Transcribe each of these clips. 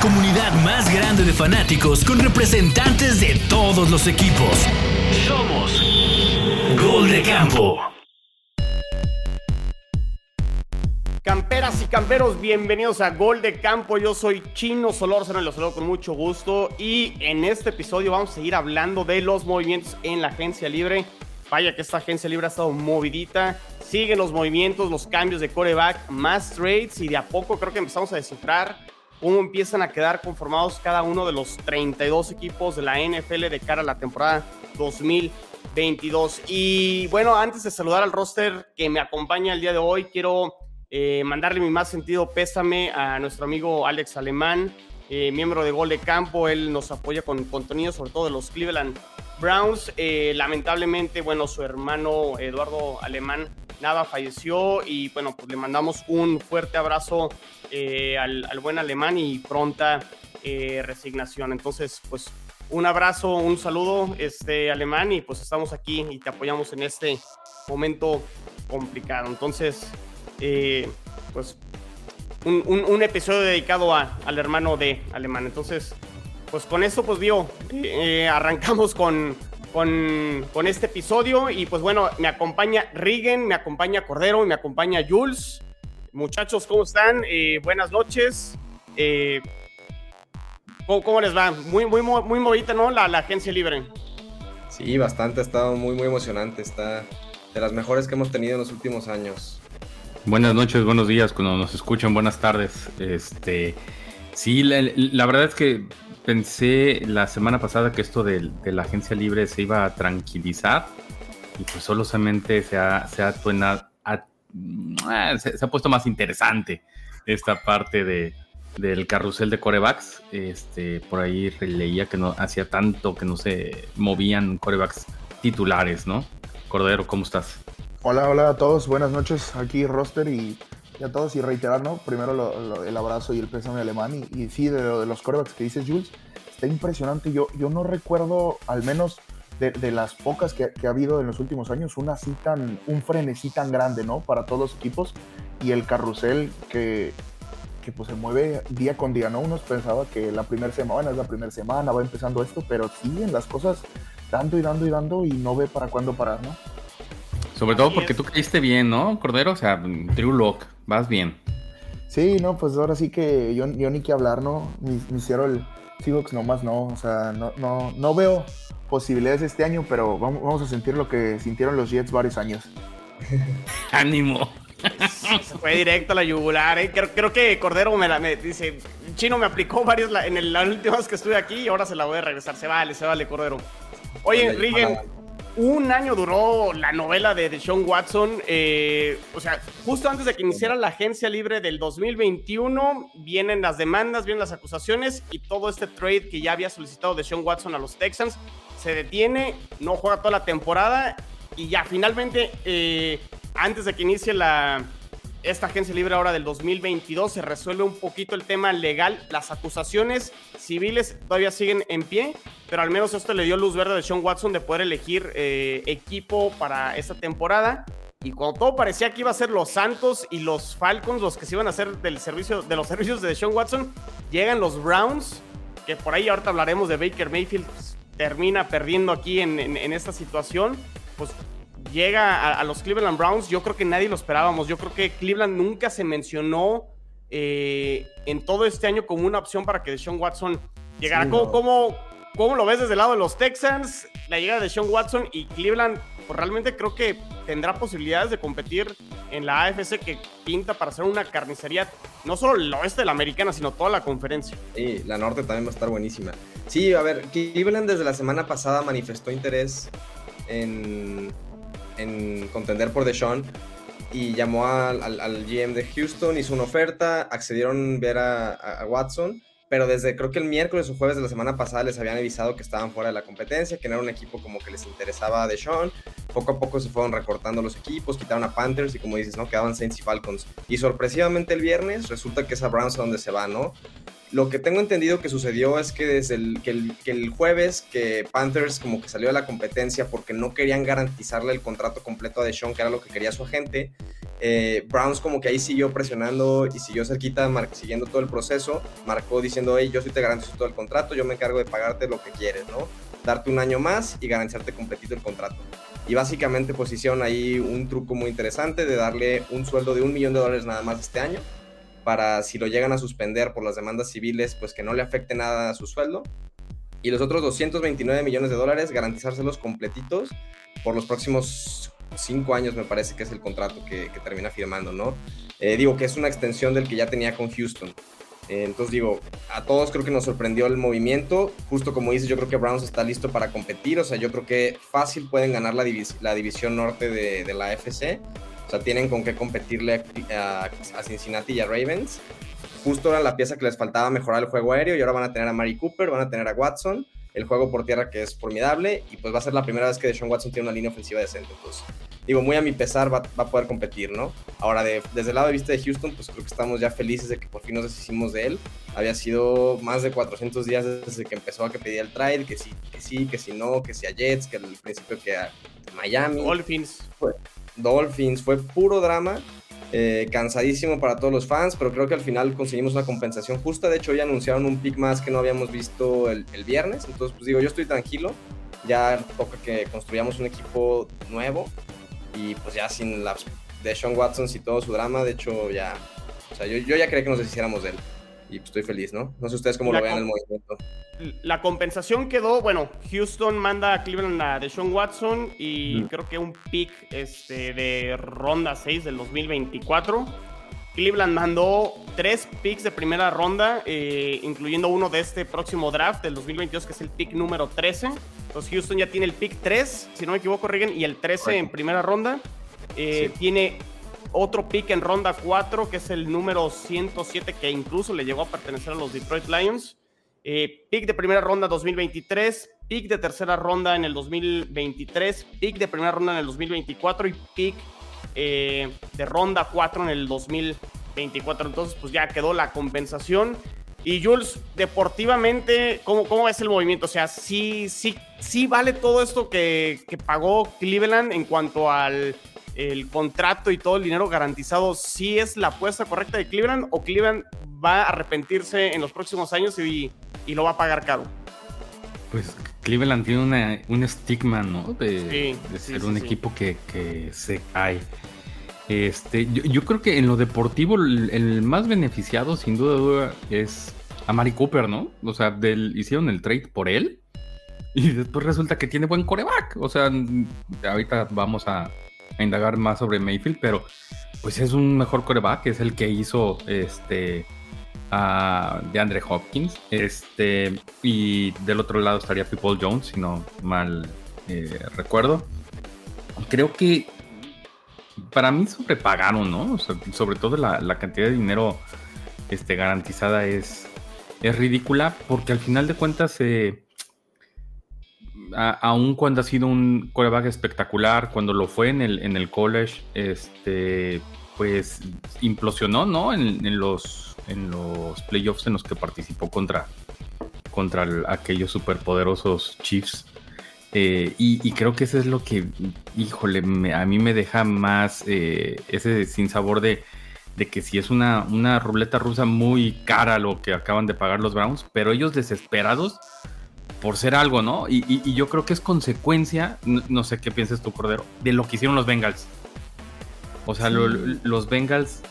comunidad más grande de fanáticos con representantes de todos los equipos. Somos Gol de Campo. Camperas y camperos, bienvenidos a Gol de Campo. Yo soy Chino Solórzano y los saludo con mucho gusto. Y en este episodio vamos a seguir hablando de los movimientos en la agencia libre. Vaya que esta agencia libre ha estado movidita. Siguen los movimientos, los cambios de coreback, más trades y de a poco creo que empezamos a descifrar cómo empiezan a quedar conformados cada uno de los 32 equipos de la NFL de cara a la temporada 2022. Y bueno, antes de saludar al roster que me acompaña el día de hoy, quiero eh, mandarle mi más sentido pésame a nuestro amigo Alex Alemán, eh, miembro de Gol de Campo. Él nos apoya con contenido, sobre todo de los Cleveland Browns. Eh, lamentablemente, bueno, su hermano Eduardo Alemán nada falleció y bueno, pues le mandamos un fuerte abrazo al, al, buen alemán y pronta resignación. Entonces, pues un abrazo, un saludo, este alemán, y pues estamos aquí y te apoyamos en este momento complicado. Entonces, eh, pues un, episodio dedicado al hermano de Alemán. Entonces, pues con eso, pues vio, eh, arrancamos con, con, este episodio y pues bueno, me acompaña Rigen, me acompaña Cordero y me acompaña Jules. Muchachos, ¿cómo están? Eh, buenas noches. ¿cómo, les va? Muy, muy, muy movida, ¿no? La, la agencia libre. Sí, bastante, ha estado muy, muy emocionante. Está de las mejores que hemos tenido en los últimos años. Buenas noches, buenos días, cuando nos escuchan, buenas tardes. Este, sí, la, verdad es que pensé la semana pasada que esto de, la agencia libre se iba a tranquilizar y pues solamente se ha, se ha, ah, se, ha puesto más interesante esta parte de, del carrusel de corebacks. Este, por ahí leía que no hacía tanto que no se movían corebacks titulares, ¿no? Cordero, ¿cómo estás? Hola, hola a todos, buenas noches. Aquí Roster y, a todos. Y reiterar, ¿no? Primero el abrazo y el pésame alemán. Y, sí, de, de los corebacks que dices, Jules, está impresionante. Yo, yo no recuerdo, al menos de, las pocas que, ha habido en los últimos años, una así tan, un frenesí tan grande, ¿no? Para todos los equipos. Y el carrusel que, que pues se mueve día con día, ¿no? Uno pensaba que la primera semana es la primera semana, va empezando esto, pero siguen las cosas dando y dando y dando y no ve para cuándo parar, ¿no? Sobre todo porque tú caíste bien, ¿no, Cordero? O sea, True Lock, vas bien. Sí, no, pues ahora sí que yo, yo ni que hablar, ¿no? Me, hicieron el Seahawks nomás, no. O sea, no, no, no veo posibilidades este año, pero vamos, vamos a sentir lo que sintieron los Jets varios años. Ánimo. Se fue directo a la yugular, ¿eh? creo, que Cordero me, la, me dice, Chino me aplicó varios en el, las últimas que estuve aquí y ahora se la voy a regresar. Se vale, se vale, Cordero. Oye, Rigen, un año duró la novela de Deshaun Watson. Eh, o sea, justo antes de que iniciara la agencia libre del 2021, vienen las demandas, vienen las acusaciones y todo este trade que ya había solicitado Deshaun Watson a los Texans se detiene, no juega toda la temporada y ya finalmente, eh, antes de que inicie la, esta agencia libre ahora del 2022 se resuelve un poquito el tema legal. Las acusaciones civiles todavía siguen en pie, pero al menos esto le dio luz verde a Sean Watson de poder elegir eh, equipo para esta temporada. Y cuando todo parecía que iba a ser los Santos y los Falcons los que se iban a hacer del servicio, de los servicios de Sean Watson, llegan los Browns, que por ahí ahorita hablaremos de Baker Mayfield, pues, termina perdiendo aquí en, en esta situación. Pues llega a, los Cleveland Browns, yo creo que nadie lo esperábamos. Yo creo que Cleveland nunca se mencionó eh, en todo este año como una opción para que Deshaun Watson llegara. ¿Cómo, cómo, lo ves desde el lado de los Texans? La llegada de Deshaun Watson y Cleveland, pues realmente creo que tendrá posibilidades de competir en la AFC que pinta para ser una carnicería, no solo el oeste de la americana, sino toda la conferencia. Sí, la norte también va a estar buenísima. Sí, a ver, Cleveland desde la semana pasada manifestó interés en en contender por Deshaun y llamó al, al, GM de Houston, hizo una oferta, accedieron a ver a, Watson, pero desde creo que el miércoles o jueves de la semana pasada les habían avisado que estaban fuera de la competencia, que no era un equipo como que les interesaba a Deshaun. Poco a poco se fueron recortando los equipos, quitaron a Panthers y como dices, ¿no? Quedaban Saints y Falcons. Y sorpresivamente el viernes resulta que es a Browns a donde se va, ¿no? Lo que tengo entendido que sucedió es que desde el que, el, jueves que Panthers como que salió de la competencia porque no querían garantizarle el contrato completo a Deshaun, que era lo que quería su agente, Eh, Browns como que ahí siguió presionando y siguió cerquita, siguiendo todo el proceso, marcó diciendo, hey, yo sí te garantizo todo el contrato, yo me encargo de pagarte lo que quieres, ¿no? Darte un año más y garantizarte completito el contrato. Y básicamente pues hicieron ahí un truco muy interesante de darle un sueldo de un millón de dólares nada más este año, para si lo llegan a suspender por las demandas civiles, pues que no le afecte nada a su sueldo. Y los otros 229 millones de dólares garantizárselos completitos por los próximos cinco años me parece que es el contrato que, termina firmando, ¿no? Eh, digo que es una extensión del que ya tenía con Houston. Eh, entonces digo, a todos creo que nos sorprendió el movimiento. Justo como dices, yo creo que Browns está listo para competir. O sea, yo creo que fácil pueden ganar la, división norte de, de, la FC. O sea, tienen con qué competirle a, Cincinnati y a Ravens. Justo era la pieza que les faltaba mejorar el juego aéreo y ahora van a tener a Mari Cooper, van a tener a Watson el juego por tierra que es formidable y pues va a ser la primera vez que Deshaun Watson tiene una línea ofensiva decente. Entonces, digo, muy a mi pesar va, a poder competir, ¿no? Ahora, desde el lado de vista de Houston, pues creo que estamos ya felices de que por fin nos deshicimos de él. Había sido más de 400 días desde que empezó a que pedía el trade, que sí, que sí, que si no, que si a Jets, que al principio que a Miami. Dolphins. Dolphins, fue puro drama eh, cansadísimo para todos los fans, pero creo que al final conseguimos una compensación justa. De hecho, hoy anunciaron un pick más que no habíamos visto el, viernes. Entonces, pues digo, yo estoy tranquilo. Ya toca que construyamos un equipo nuevo. Y pues ya sin la de Sean Watson y todo su drama, de hecho, ya. O sea, yo, yo ya creía que nos deshiciéramos de él y pues, estoy feliz, ¿no? No sé ustedes cómo lo vean el movimiento. La compensación quedó, bueno, Houston manda a Cleveland a Deshaun Watson y creo que un pick este, de ronda 6 del 2024. Cleveland mandó tres picks de primera ronda, eh, incluyendo uno de este próximo draft del 2022, que es el pick número 13. Entonces Houston ya tiene el pick 3, si no me equivoco, Regan, y el 13 en primera ronda. Eh, tiene otro pick en ronda 4, que es el número 107, que incluso le llegó a pertenecer a los Detroit Lions. Eh, pick de primera ronda 2023, pick de tercera ronda en el 2023, pick de primera ronda en el 2024 y pick eh, de ronda 4 en el 2024. Entonces, pues ya quedó la compensación. Y Jules, deportivamente, ¿cómo, cómo es el movimiento? O sea, sí, sí, sí vale todo esto que, que pagó Cleveland en cuanto al el contrato y todo el dinero garantizado, ¿sí es la apuesta correcta de Cleveland o Cleveland va a arrepentirse en los próximos años y, lo va a pagar caro? Pues Cleveland tiene un estigma, ¿no? De, ser un equipo que, se cae. Este, yo, creo que en lo deportivo el, más beneficiado, sin duda, es a Mari Cooper, ¿no? O sea, hicieron el trade por él y después resulta que tiene buen coreback. O sea, ahorita vamos a, indagar más sobre Mayfield, pero pues es un mejor coreback, es el que hizo este de Andre Hopkins. Este, y del otro lado estaría People Jones, si no mal eh, recuerdo. Creo que para mí sobrepagaron, ¿no? sobre todo la, cantidad de dinero este, garantizada es, es ridícula, porque al final de cuentas eh, aun cuando ha sido un coreback espectacular, cuando lo fue en el, en el college, este, pues implosionó, ¿no? En, los, en los playoffs en los que participó contra, contra aquellos superpoderosos Chiefs. Eh, y, creo que eso es lo que, híjole, a mí me deja más eh, ese sinsabor de, de que si es una, una ruleta rusa muy cara lo que acaban de pagar los Browns, pero ellos desesperados por ser algo, ¿no? Y, yo creo que es consecuencia, no, sé qué piensas tú, Cordero, de lo que hicieron los Bengals. O sea, los Bengals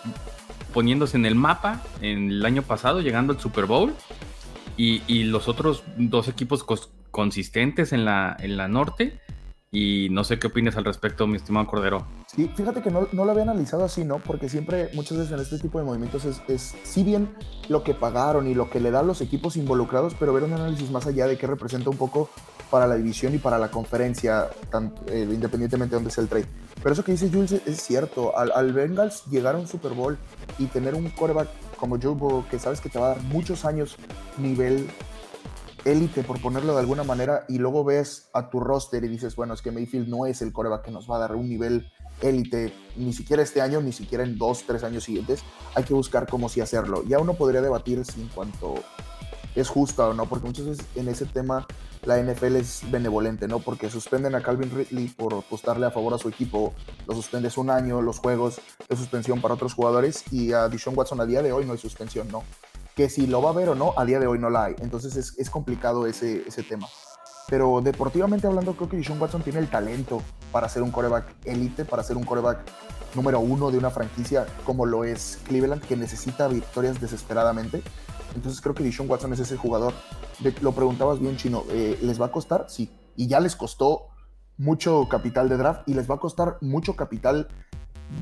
poniéndose en el mapa en el año pasado, llegando al Super Bowl, y, los otros dos equipos consistentes en la, en la norte, y no sé qué opinas al respecto, mi estimado Cordero. Sí, fíjate que no, no, lo había analizado así, ¿no? Porque siempre, muchas veces en este tipo de movimientos es, es sí bien lo que pagaron y lo que le dan los equipos involucrados, pero ver un análisis más allá de qué representa un poco para la división y para la conferencia, eh, independientemente de dónde sea el trade. Pero eso que dice Jules es cierto. Al, al Bengals llegar a un Super Bowl y tener un quarterback como Joe que sabes que te va a dar muchos años nivel élite, por ponerlo de alguna manera, y luego ves a tu roster y dices, bueno, es que Mayfield no es el coreback que nos va a dar un nivel élite, ni siquiera este año, ni siquiera en dos, tres años siguientes, hay que buscar cómo sí hacerlo. Ya uno podría debatir si en cuanto es justa o no, porque muchas veces en ese tema la NFL es benevolente, ¿no? Porque suspenden a Calvin Ridley por apostarle a favor a su equipo, lo suspendes un año, los juegos de suspensión para otros jugadores y a Dishon Watson a día de hoy no hay suspensión, ¿no? Que si lo va a ver o no, a día de hoy no la hay. Entonces es, es complicado ese, ese tema. Pero deportivamente hablando, creo que Dishon Watson tiene el talento para ser un coreback élite, para ser un coreback número uno de una franquicia como lo es Cleveland, que necesita victorias desesperadamente. Entonces creo que Dishon Watson es ese jugador. lo preguntabas bien, Chino, eh, ¿les va a costar? Sí. Y ya les costó mucho capital de draft y les va a costar mucho capital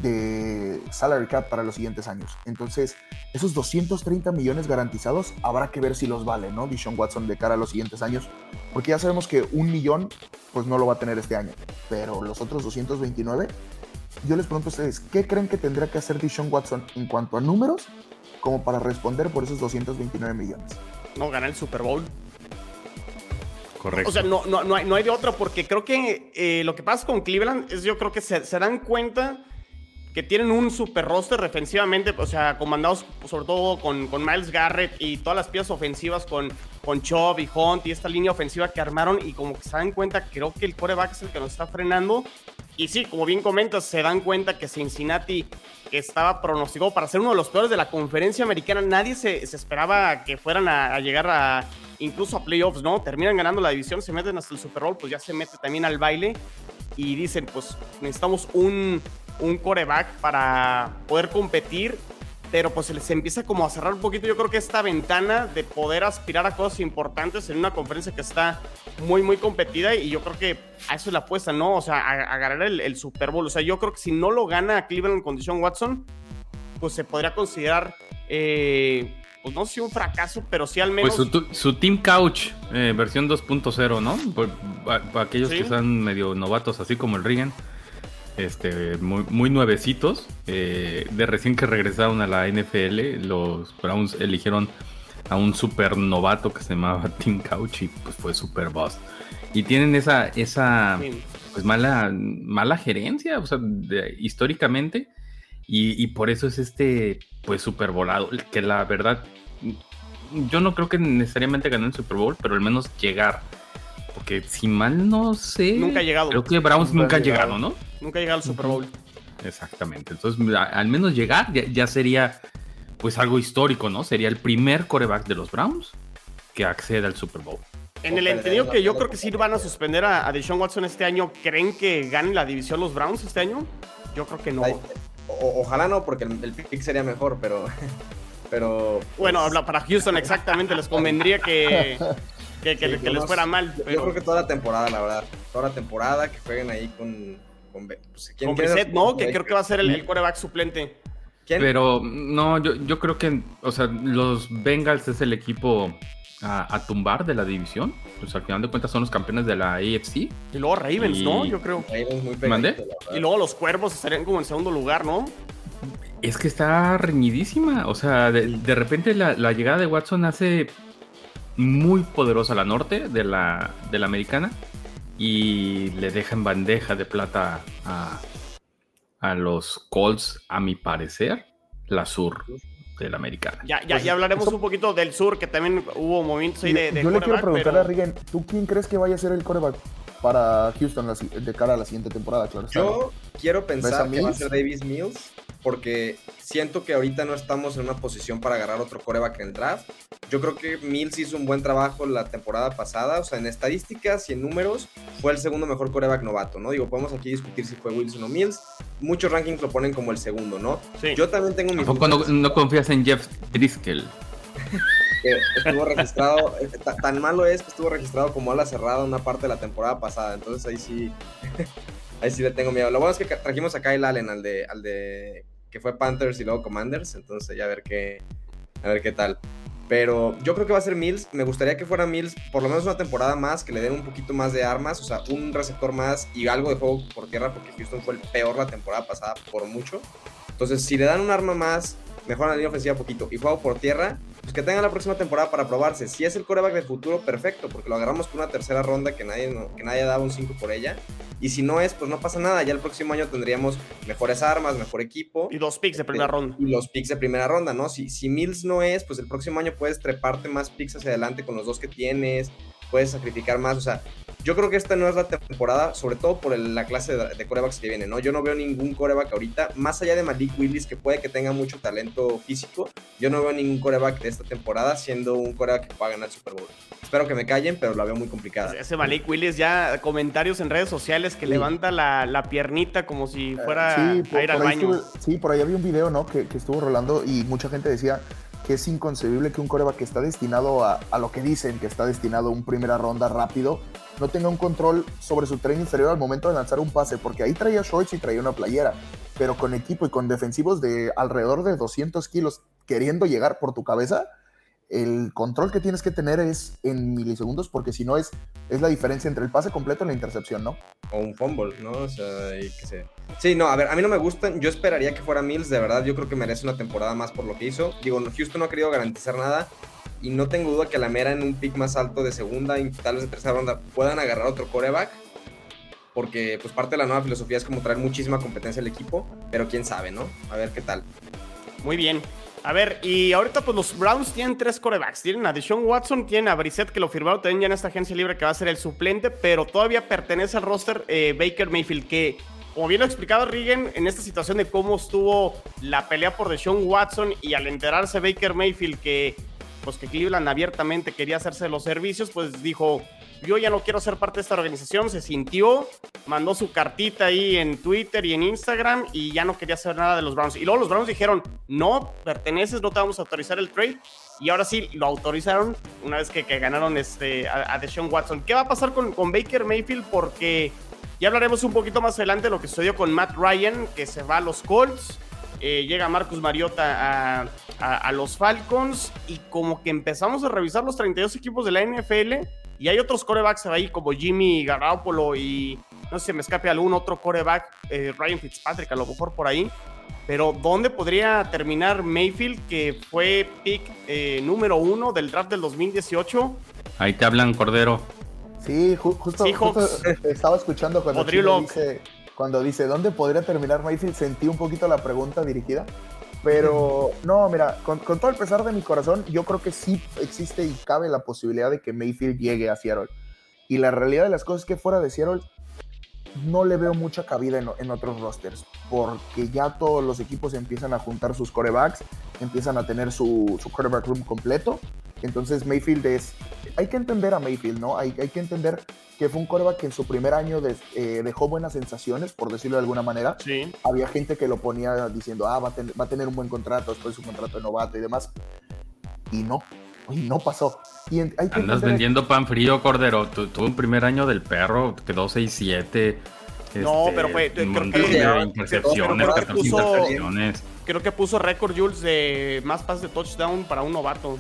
de salary cap para los siguientes años. Entonces, esos 230 millones garantizados habrá que ver si los vale, ¿no? Dishon Watson de cara a los siguientes años, porque ya sabemos que un millón, pues no lo va a tener este año, pero los otros 229, yo les pregunto a ustedes, ¿qué creen que tendría que hacer Dishon Watson en cuanto a números como para responder por esos 229 millones? No, ganar el Super Bowl. Correcto. O sea, no, no, no, hay, no hay de otra, porque creo que eh, lo que pasa con Cleveland es yo creo que se, se dan cuenta que tienen un super roster defensivamente, o sea, comandados sobre todo con, Miles Garrett y todas las piezas ofensivas con, con Chubb y Hunt y esta línea ofensiva que armaron y como que se dan cuenta, creo que el coreback es el que nos está frenando. Y sí, como bien comentas, se dan cuenta que Cincinnati estaba pronosticado para ser uno de los peores de la conferencia americana. Nadie se, se esperaba que fueran a, a, llegar a incluso a playoffs, ¿no? Terminan ganando la división, se meten hasta el Super Bowl, pues ya se mete también al baile y dicen, pues necesitamos un un coreback para poder competir, pero pues se les empieza como a cerrar un poquito. Yo creo que esta ventana de poder aspirar a cosas importantes en una conferencia que está muy, muy competida y yo creo que a eso es la apuesta, ¿no? O sea, a, ganar el, Super Bowl. O sea, yo creo que si no lo gana Cleveland en condición Watson, pues se podría considerar... Eh, pues no sé si un fracaso, pero sí al menos. Pues su, Team Couch, eh, versión 2.0, ¿no? Para, aquellos que están medio novatos, así como el Regan este, muy, muy nuevecitos. Eh, de recién que regresaron a la NFL, los Browns eligieron a un super novato que se llamaba Tim Couch y pues fue super boss. Y tienen esa, esa pues mala, mala gerencia, o sea, históricamente. Y, por eso es este, pues super volado. Que la verdad, yo no creo que necesariamente ganó el Super Bowl, pero al menos llegar. Porque si mal no sé. Nunca ha llegado. Creo que Browns nunca, ha llegado, ¿no? Nunca llega al Super Bowl. Exactamente. Entonces, al menos llegar ya, sería pues algo histórico, ¿no? Sería el primer coreback de los Browns que accede al Super Bowl. En el entendido que yo creo que sí van a suspender a, Deshaun Watson este año, ¿creen que ganen la división los Browns este año? Yo creo que no. ojalá no, porque el, pick sería mejor, pero. pero Bueno, pues, para Houston exactamente les convendría que, que, les fuera mal. Yo creo que toda la temporada, la verdad. Toda la temporada que jueguen ahí con con, pues, ¿no? Que creo que va a ser el, el coreback suplente. Pero no, yo, yo creo que, o sea, los Bengals es el equipo a, tumbar de la división. Pues al final de cuentas son los campeones de la AFC. Y luego Ravens, ¿no? Yo creo. Y luego los Cuervos estarían como en segundo lugar, ¿no? Es que está reñidísima. O sea, de, repente la, la, llegada de Watson hace muy poderosa la norte de la, de la americana y le dejan bandeja de plata a, a los Colts, a mi parecer, la sur de la americana. Ya, ya, ya hablaremos un poquito del sur, que también hubo movimientos ahí de, de Yo le quiero preguntar a Rigen, ¿tú quién crees que vaya a ser el coreback para Houston de cara a la siguiente temporada? Claro, Yo quiero pensar que va a ser Davis Mills porque siento que ahorita no estamos en una posición para agarrar otro coreback en el draft. Yo creo que Mills hizo un buen trabajo la temporada pasada, o sea, en estadísticas y en números fue el segundo mejor coreback novato, ¿no? Digo, podemos aquí discutir si fue Wilson o Mills. Muchos rankings lo ponen como el segundo, ¿no? Sí. Yo también tengo mi... ¿Tampoco no, no confías en Jeff Driscoll? que estuvo registrado, eh, tan malo es que estuvo registrado como ala cerrada una parte de la temporada pasada, entonces ahí sí, ahí sí le tengo miedo. Lo bueno es que trajimos a Kyle Allen, al de, al de que fue Panthers y luego Commanders, entonces ya a ver qué, a ver qué tal. Pero yo creo que va a ser Mills. Me gustaría que fuera Mills por lo menos una temporada más, que le den un poquito más de armas, o sea, un receptor más y algo de juego por tierra, porque Houston fue el peor la temporada pasada por mucho. Entonces, si le dan un arma más, mejoran la línea ofensiva poquito y juego por tierra, pues que tenga la próxima temporada para probarse. Si es el coreback del futuro, perfecto, porque lo agarramos con una tercera ronda que nadie, que nadie daba un 5 por ella. Y si no es, pues no pasa nada. Ya el próximo año tendríamos mejores armas, mejor equipo. Y dos picks de primera Eh, ronda. Y los picks de primera ronda, ¿no? Si, si Mills no es, pues el próximo año puedes treparte más picks hacia adelante con los dos que tienes, puedes sacrificar más, o sea, yo creo que esta no es la temporada, sobre todo por el- la clase de, de corebacks que viene, ¿no? Yo no veo ningún coreback ahorita, más allá de Malik Willis, que puede que tenga mucho talento físico, yo no veo ningún coreback de esta temporada siendo un coreback que pueda ganar el Super Bowl. Espero que me callen, pero la veo muy complicada. Ese Malik Willis ya comentarios en redes sociales que Sí. levanta la, la piernita como si Eh, fuera sí, a ir al baño. estuve- sí, por ahí había un video, ¿no? Que, que estuvo rolando y mucha gente decía que es inconcebible que un coreback que está destinado a, a lo que dicen, que está destinado a un primera ronda rápido, no tenga un control sobre su tren inferior al momento de lanzar un pase, porque ahí traía shorts y traía una playera, pero con equipo y con defensivos de alrededor de 200 kilos queriendo llegar por tu cabeza, el control que tienes que tener es en milisegundos, porque si no es, es la diferencia entre el pase completo y la intercepción, ¿no? o un fumble, ¿no? O sea, y que. Sí, no, a ver, a mí no me gustan. Yo esperaría que fuera Mills, de verdad. Yo creo que merece una temporada más por lo que hizo. Digo, Houston no ha querido garantizar nada. Y no tengo duda que a la mera en un pick más alto de segunda y tal vez de tercera ronda puedan agarrar otro coreback. Porque, pues, parte de la nueva filosofía es como traer muchísima competencia al equipo. Pero quién sabe, ¿no? A ver qué tal. Muy bien. A ver, y ahorita pues los Browns tienen tres corebacks. Tienen a Deshaun Watson, tienen a Brissett que lo firmaron también ya en esta agencia libre que va a ser el suplente, pero todavía pertenece al roster eh, Baker Mayfield que, como bien lo explicaba Regan, en esta situación de cómo estuvo la pelea por Deshaun Watson y al enterarse Baker Mayfield que pues que Cleveland abiertamente quería hacerse los servicios, pues dijo, yo ya no quiero ser parte de esta organización, se sintió, mandó su cartita ahí en Twitter y en Instagram y ya no quería hacer nada de los Browns. Y luego los Browns dijeron, no, perteneces, no te vamos a autorizar el trade. Y ahora sí, lo autorizaron una vez que, ganaron este, a, a Deshaun Watson. ¿Qué va a pasar con, con Baker Mayfield? Porque ya hablaremos un poquito más adelante de lo que sucedió con Matt Ryan, que se va a los Colts. Eh, llega Marcus Mariota a, a- a los Falcons y como que empezamos a revisar los 32 equipos de la NFL y hay otros corebacks ahí como Jimmy Garoppolo y no sé si me escape algún otro coreback, eh, Ryan Fitzpatrick a lo mejor por ahí. Pero ¿dónde podría terminar Mayfield, que fue pick eh, número uno del draft del 2018? Ahí te hablan, Cordero. Sí, ju- justo, justo, estaba escuchando cuando, dice, cuando dice dónde podría terminar Mayfield, sentí un poquito la pregunta dirigida. Pero no, mira, con, con todo el pesar de mi corazón, yo creo que sí existe y cabe la posibilidad de que Mayfield llegue a Seattle. Y la realidad de las cosas es que fuera de Seattle no le veo mucha cabida en, otros rosters, porque ya todos los equipos empiezan a juntar sus corebacks, empiezan a tener su, su quarterback room completo. Entonces Mayfield es... Hay que entender a Mayfield, ¿no? Hay, hay que entender que fue un coreback que en su primer año de- eh, dejó buenas sensaciones, por decirlo de alguna manera. Sí. Había gente que lo ponía diciendo, ah, va a, ten- va a tener un buen contrato después de su contrato de novato y demás. Y no, y no pasó. Y en- hay que Andas vendiendo pan frío, Cordero. Tu- Tuvo un primer año del perro, quedó 6-7. No, este, pero fue- creo que- de intercepciones, creo que 14 puso- intercepciones. Creo que puso récord Jules de más pases de touchdown para un novato.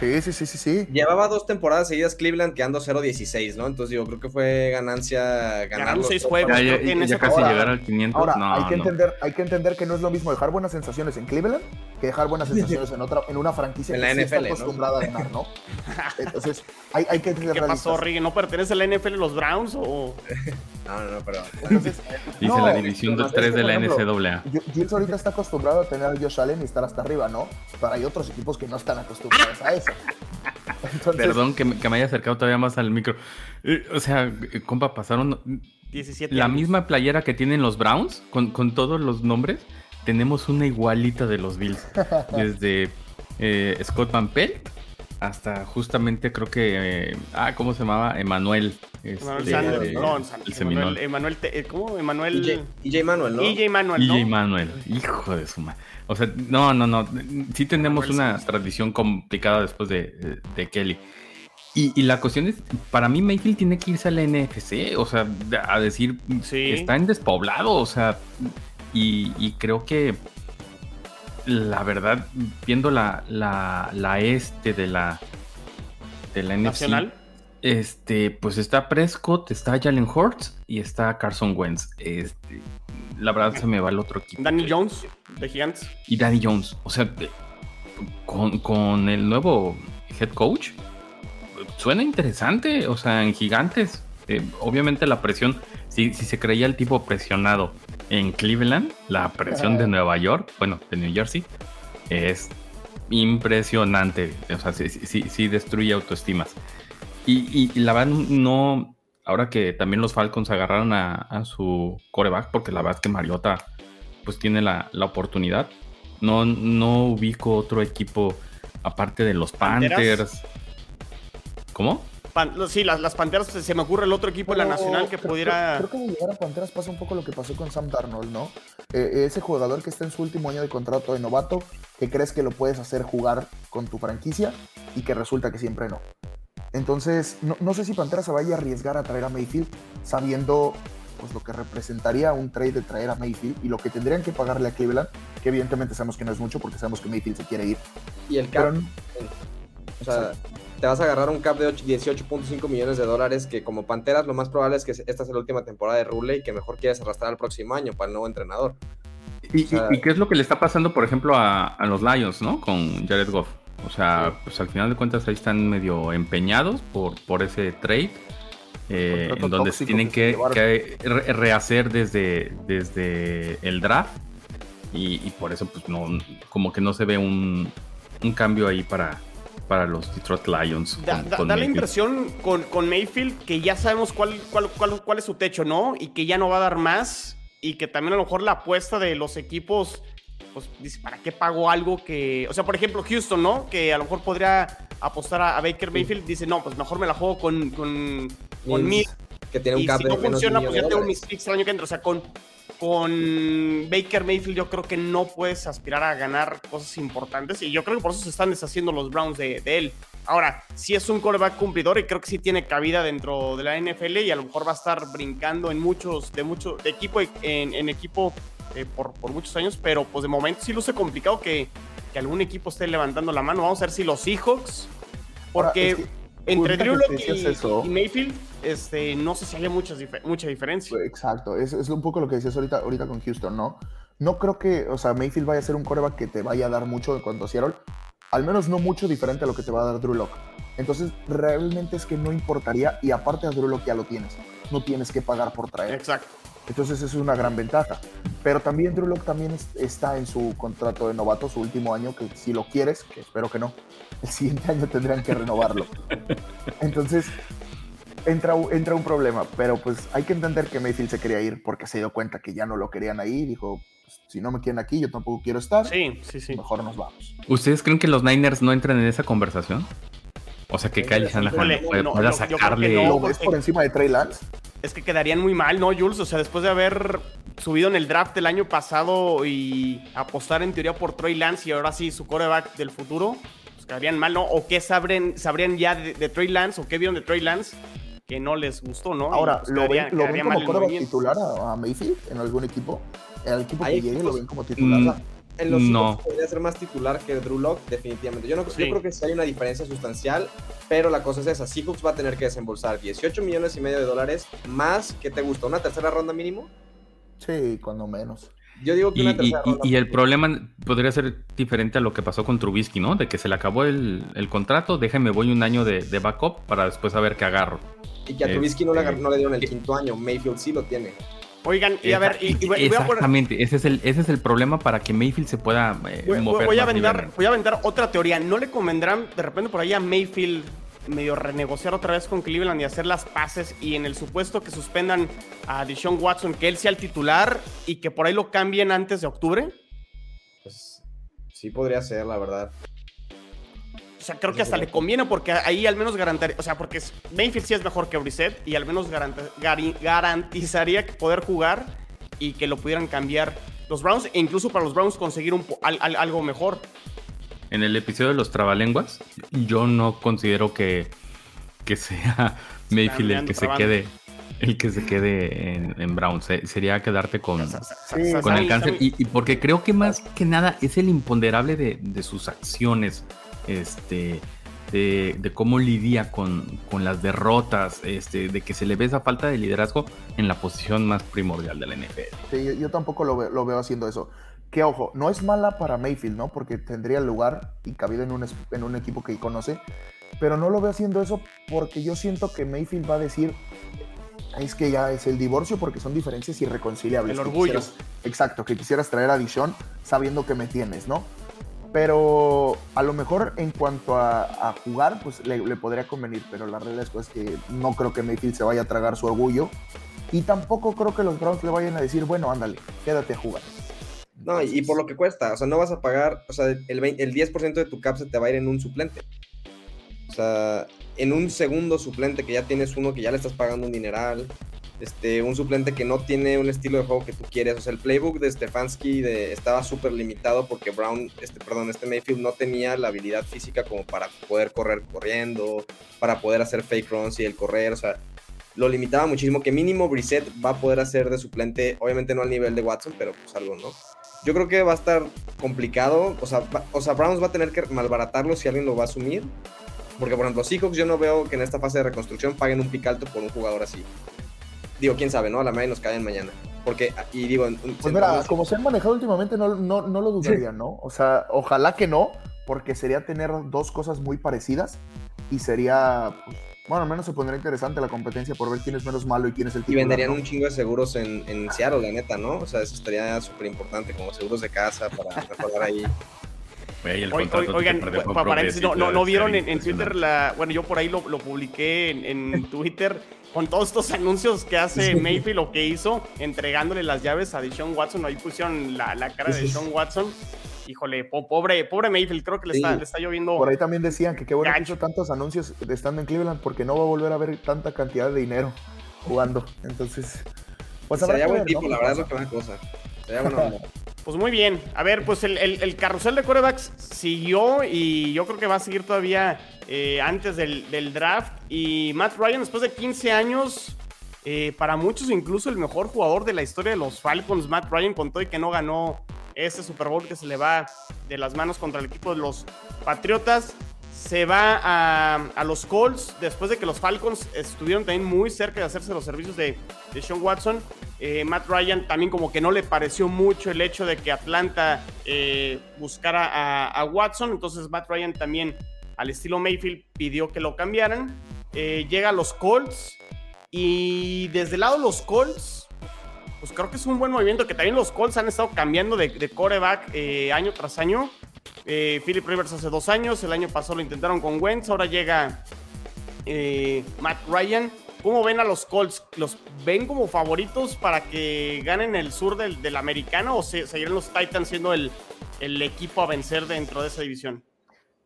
Sí, sí, sí, sí, sí. Llevaba dos temporadas seguidas Cleveland quedando 0-16, ¿no? Entonces yo creo que fue ganancia ganar los seis juegos. Ya, ya- ya casi ahora- llegar al 500. Ahora, no, hay, que no. entender, hay que entender que no es lo mismo dejar buenas sensaciones en Cleveland que dejar buenas sensaciones en otra en una franquicia En que la sí está NFL, ¿no? acostumbrada a ganar, ¿no? Entonces, hay, hay que ser ¿Qué pasó. Rigue? ¿No pertenece a la NFL los Browns o...? No, no, no, pero... Entonces, Dice no, la división del que, 3 de la NCAA. Ju- Jules ahorita está acostumbrado a tener a Josh Allen y estar hasta arriba, ¿no? Pero hay otros equipos que no están acostumbrados a eso. Entonces, Perdón que me, que me haya acercado todavía más al micro. Eh, o sea, eh, compa, pasaron 17 la años. misma playera que tienen los Browns, con, con todos los nombres. Tenemos una igualita de los Bills. Desde eh, Scott Van Pelt hasta justamente creo que... eh, ah, ¿cómo se llamaba? Emanuel. Emanuel este, Sanders, de- no, el Sanders, Seminole. Emanuel, Emanuel Te- eh, ¿cómo? Emanuel... EJ, Manuel, ¿no? EJ Manuel, ¿no? EJ Manuel, hijo de su madre. O sea, no, no, no. Sí tenemos Manuel una Sanders. tradición complicada después de, de Kelly. Y, y la cuestión es, para mí Mayfield tiene que irse al NFC, o sea, a decir, Sí. está en despoblado, o sea, y, y creo que la verdad, viendo la, la, la este de la, de la NFC, Nacional. este, pues está Prescott, está Jalen Hurts y está Carson Wentz. Este, la verdad se me va el otro equipo. Danny Jones, de Gigantes. Y Danny Jones. O sea, con, con el nuevo head coach, suena interesante. O sea, en gigantes. eh, obviamente la presión si, si se creía el tipo presionado en Cleveland, la presión de Nueva York, bueno, de New Jersey, es impresionante. O sea, sí, sí, sí destruye autoestimas. Y, y, la verdad, no. Ahora que también los Falcons agarraron a, su coreback, porque la verdad es que Mariota pues tiene la, la, oportunidad. No, no ubico otro equipo aparte de los Panthers. ¿Cómo? Sí, las, las, Panteras, se me ocurre el otro equipo de la Nacional que pudiera. Creo, que de llegar a Panteras pasa un poco lo que pasó con Sam Darnold, ¿no? Eh, ese jugador que está en su último año de contrato de novato, que crees que lo puedes hacer jugar con tu franquicia y que resulta que siempre no. Entonces, no, sé si Panteras se vaya a arriesgar a traer a Mayfield sabiendo pues lo que representaría un trade de traer a Mayfield y lo que tendrían que pagarle a Cleveland, que evidentemente sabemos que no es mucho porque sabemos que Mayfield se quiere ir. Y el cap. O sea, te vas a agarrar un cap de 18.5 millones de dólares que como Panteras lo más probable es que esta sea la última temporada de Rule y que mejor quieres arrastrar al próximo año para el nuevo entrenador. ¿Y, qué es lo que le está pasando, por ejemplo, a, a los Lions, ¿no? Con Jared Goff. O sea, pues al final de cuentas ahí están medio empeñados por, por ese trade. Eh, en donde se tienen que, rehacer desde, desde el draft. Y, por eso, pues no, como que no se ve un, cambio ahí para, para los Detroit Lions. Da, la impresión con, con, Mayfield que ya sabemos cuál, cuál, cuál, cuál es su techo, ¿no? Y que ya no va a dar más. Y que también a lo mejor la apuesta de los equipos pues dice, ¿para qué pago algo que, o sea, por ejemplo, Houston, ¿no? Que a lo mejor podría apostar a, Baker Mayfield, dice, no, pues mejor me la juego con, con, con Que tiene un y si no funciona, pues ya tengo mis picks el año que entra. O sea, con, con Baker Mayfield yo creo que no puedes aspirar a ganar cosas importantes y yo creo que por eso se están deshaciendo los Browns de, él. Ahora, si es un coreback cumplidor y creo que sí tiene cabida dentro de la NFL y a lo mejor va a estar brincando en muchos, de mucho, de equipo en, en equipo eh, por, por, muchos años, pero pues de momento sí luce complicado que, que, algún equipo esté levantando la mano. Vamos a ver si los Seahawks, porque entre Drew y, Mayfield, este, no sé si hay mucha diferencia. Exacto, es, es, un poco lo que decías ahorita, ahorita con Houston, ¿no? No creo que, o sea, Mayfield vaya a ser un coreback que te vaya a dar mucho en cuanto a Seattle, al menos no mucho diferente a lo que te va a dar Drew Locke. Entonces, realmente es que no importaría, y aparte a Drew Locke ya lo tienes, no tienes que pagar por traer. Exacto. Entonces eso es una gran ventaja. Pero también Drew Locke también está en su contrato de novato, su último año, que si lo quieres, que espero que no, el siguiente año tendrían que renovarlo. Entonces entra, entra un problema, pero pues hay que entender que Mayfield se quería ir porque se dio cuenta que ya no lo querían ahí, dijo, pues, si no me quieren aquí, yo tampoco quiero estar. Sí, sí, sí. Mejor nos vamos. ¿Ustedes creen que los Niners no entran en esa conversación? O sea, que Kyle Shanahan pueda, sacarle... ¿Lo ves por encima de Trey Lance? Es que quedarían muy mal, ¿no, Jules? O sea, después de haber subido en el draft el año pasado y apostar en teoría por Troy Lance y ahora sí su coreback del futuro, pues quedarían mal, ¿no? ¿O qué sabrían, sabrían ya de, Troy Lance o qué vieron de Troy Lance que no les gustó, ¿no? Ahora, pues ¿lo, ven, ¿lo ven, como coreback titular a, Mayfield en algún equipo? ¿En el equipo que llegue lo ven como titular? Mm, en los no. podría ser más titular que Drew Lock, definitivamente. Yo, no, yo creo que sí hay una diferencia sustancial, pero la cosa es esa. Seahawks va a tener que desembolsar 18 millones y medio de dólares más, que te gusta? ¿Una tercera ronda mínimo? Sí, cuando menos. Yo digo que y, una tercera ronda. Y, el problema podría ser diferente a lo que pasó con Trubisky, ¿no? De que se le acabó el, contrato, déjame voy un año de, backup para después saber qué agarro. Y que a Trubisky no, le, este, no le dieron el quinto año, Mayfield sí lo tiene. Oigan, y a ver, y, exactamente, ese es el ese es el problema para que Mayfield se pueda eh, mover. Voy a aventar, voy a aventar otra teoría. ¿No le convendrán de repente por ahí a Mayfield medio renegociar otra vez con Cleveland y hacer las paces y en el supuesto que suspendan a Deshaun Watson, que él sea el titular y que por ahí lo cambien antes de octubre? Pues sí podría ser, la verdad. O sea, creo que hasta le conviene porque ahí al menos garantizaría, o sea, porque Mayfield sí es mejor que Brissett y al menos garantizaría poder jugar y que lo pudieran cambiar los Browns e incluso para los Browns conseguir un, algo mejor. En el episodio de los trabalenguas, yo no considero que, que sea Mayfield el que se quede el que se quede en, Browns. Sería quedarte con, con el cáncer. Y, porque creo que más que nada es el imponderable de, de sus acciones este, de, cómo lidia con, las derrotas, este, de que se le ve esa falta de liderazgo en la posición más primordial de la NFL. Sí, yo, tampoco lo, veo haciendo eso. Que ojo, no es mala para Mayfield, ¿no? Porque tendría lugar y cabida en un, en un equipo que conoce. Pero no lo veo haciendo eso porque yo siento que Mayfield va a decir, es que ya es el divorcio porque son diferencias irreconciliables. El que orgullo. quisieras- exacto, que quisieras traer a Dishon sabiendo que me tienes, ¿no? Pero a lo mejor en cuanto a, jugar, pues le, podría convenir, pero la realidad es que no creo que Mayfield se vaya a tragar su orgullo y tampoco creo que los Browns le vayan a decir, bueno, ándale, quédate a jugar. No, y, y por lo que cuesta, o sea, no vas a pagar, o sea, el, 20 el 10% de tu cap se te va a ir en un suplente. O sea, en un segundo suplente que ya tienes uno que ya le estás pagando un dineral, este, un suplente que no tiene un estilo de juego que tú quieres. O sea, el playbook de Stefanski estaba súper limitado porque Brown, este, perdón, este Mayfield no tenía la habilidad física como para poder correr corriendo, para poder hacer fake runs y el correr, o sea, lo limitaba muchísimo, que mínimo Brissett va a poder hacer de suplente, obviamente no al nivel de Watson, pero pues algo, ¿no? Yo creo que va a estar complicado, o sea, o sea, Browns va a tener que malbaratarlo si alguien lo va a asumir, porque por ejemplo, Seahawks yo no veo que en esta fase de reconstrucción paguen un pick alto por un jugador así. Digo, quién sabe, ¿no? A la media nos caen mañana. Porque, y digo, Pues mira, como se han manejado últimamente, no, no, no lo dudaría, ¿no? O sea, ojalá que no, porque sería tener dos cosas muy parecidas y sería, pues, bueno, al menos se pondría interesante la competencia por ver quién es menos malo y quién es el Y titular, venderían ¿no? un chingo de seguros en, en Seattle, la neta, ¿no? O sea, eso estaría súper importante, como seguros de casa para mejorar ahí. Oigan, perdió con pa- paréntesis, no, no, no vieron en, en Twitter la. Bueno, yo por ahí lo, lo publiqué en, en Twitter con todos estos anuncios que hace Mayfield o que hizo, entregándole las llaves a Deshaun Watson. Ahí pusieron la, la cara de Deshaun Watson. Híjole, po- pobre, pobre Mayfield, creo que le, Sí. está, le está lloviendo. Por ahí también decían que qué bueno que hizo tantos anuncios de estando en Cleveland porque no va a volver a ver tanta cantidad de dinero jugando. Entonces, pues habrá buen ver, tipo, ¿no? la ¿Qué verdad es lo que da cosa. Sería buena onda. Pues muy bien. A ver, pues el, el- el carrusel de corebacks siguió y yo creo que va a seguir todavía eh, antes del, draft. Y Matt Ryan, después de 15 años, eh, para muchos incluso el mejor jugador de la historia de los Falcons, Matt Ryan, con todo y que no ganó ese Super Bowl que se le va de las manos contra el equipo de los Patriotas. Se va a, los Colts después de que los Falcons estuvieron también muy cerca de hacerse los servicios de, de Sean Watson. Eh, Matt Ryan también como que no le pareció mucho el hecho de que Atlanta buscara a Watson. Entonces Matt Ryan también al estilo Mayfield pidió que lo cambiaran. Eh, llega a los Colts y desde el lado de los Colts, pues creo que es un buen movimiento que también los Colts han estado cambiando de, de coreback eh, año tras año. Eh, Philip Rivers hace dos años, el año pasado lo intentaron con Wentz, ahora llega Matt Ryan. ¿Cómo ven a los Colts? ¿Los ven como favoritos para que ganen el sur del, del americano o se, seguirán los Titans siendo el equipo a vencer dentro de esa división?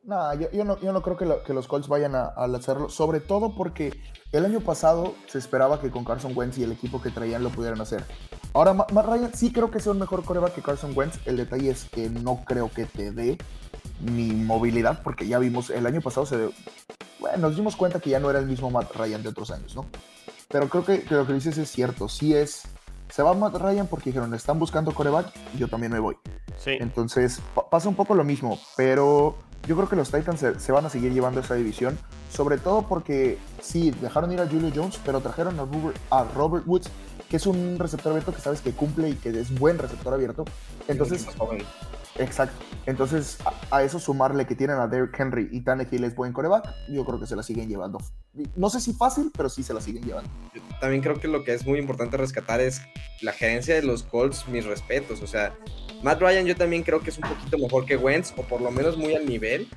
No, yo, yo no, yo no creo que, lo- que los Colts vayan a, a hacerlo, sobre todo porque el año pasado se esperaba que con Carson Wentz y el equipo que traían lo pudieran hacer. Ahora, Ma- Matt Ryan sí creo que sea un mejor coreback que Carson Wentz. El detalle es que no creo que te dé ni movilidad, porque ya vimos, el año pasado se... Bueno, nos dimos cuenta que ya no era el mismo Matt Ryan de otros años, ¿no? Pero creo que, que lo que dices es cierto, sí es... Se va Matt Ryan porque dijeron, están buscando coreback yo también me voy. Sí. Entonces pa- pasa un poco lo mismo, pero yo creo que los Titans se, se van a seguir llevando esa división, sobre todo porque sí, dejaron ir a Julio Jones, pero trajeron a Robert, a Robert Woods, que es un receptor abierto que sabes que cumple y que es buen receptor abierto. Entonces. Exacto. Entonces, a, a eso sumarle que tienen a Derrick Henry y Tannehill es buen coreback, yo creo que se la siguen llevando. No sé si fácil, pero sí se la siguen llevando. Yo también creo que lo que es muy importante rescatar es la gerencia de los Colts, mis respetos. O sea, Matt Ryan yo también creo que es un poquito mejor que Wentz, o por lo menos muy al nivel.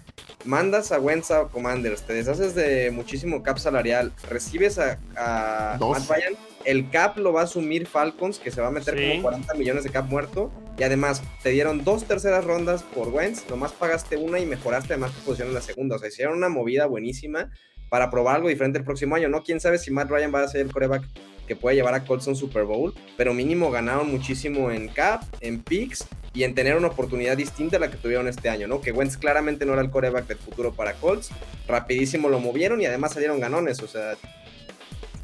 Mandas a Wentz a Commanders, te deshaces de muchísimo cap salarial, recibes a, a. Matt Ryan, el cap lo va a asumir Falcons, que se va a meter Sí. como 40 millones de cap muerto. Y además, te dieron dos terceras rondas por Wentz, nomás pagaste una y mejoraste además tu posición en la segunda. O sea, hicieron una movida buenísima para probar algo diferente el próximo año, ¿no? Quién sabe si Matt Ryan va a ser el coreback que puede llevar a Colts un Super Bowl, pero mínimo ganaron muchísimo en cap, en picks y en tener una oportunidad distinta a la que tuvieron este año, ¿no? Que Wentz claramente no era el coreback del futuro para Colts, rapidísimo lo movieron y además salieron ganones, o sea,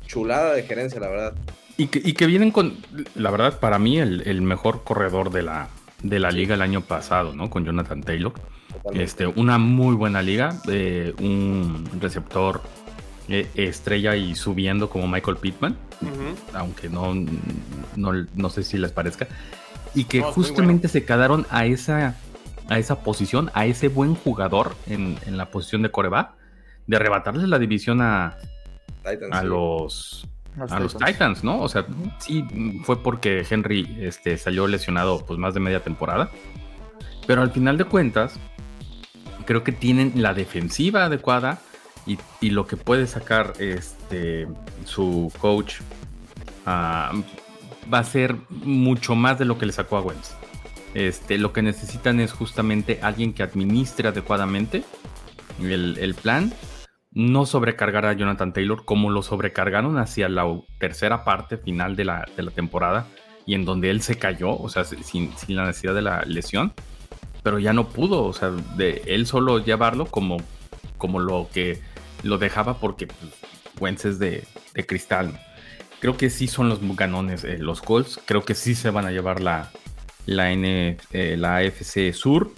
chulada de gerencia, la verdad. Y que, y que vienen con, la verdad, para mí, el, el mejor corredor de la, de la liga el año pasado, ¿no? Con Jonathan Taylor. Totalmente. Este, una muy buena liga, eh, un receptor eh, estrella y subiendo como Michael Pittman, aunque no, no, no sé si les parezca, y que justamente se quedaron a esa, a esa posición, a ese buen jugador en, en la posición de coreback, de arrebatarle la división a, Titans, a sí. los a los Titans, ¿no? O sea, sí fue porque Henry este, salió lesionado pues más de media temporada. Pero al final de cuentas, creo que tienen la defensiva adecuada y, lo que puede sacar este, su coach ah, va a ser mucho más de lo que le sacó a Wentz. Este, lo que necesitan es justamente alguien que administre adecuadamente el, el plan no sobrecargar a Jonathan Taylor como lo sobrecargaron hacia la tercera parte final de la, temporada y en donde él se cayó, o sea, sin, la necesidad de la lesión, pero ya no pudo, o sea, de él solo llevarlo como, como lo que lo dejaba porque pues, es de, cristal. Creo que sí son los ganones eh, los Colts, creo que sí se van a llevar la, la, N, eh, la AFC Sur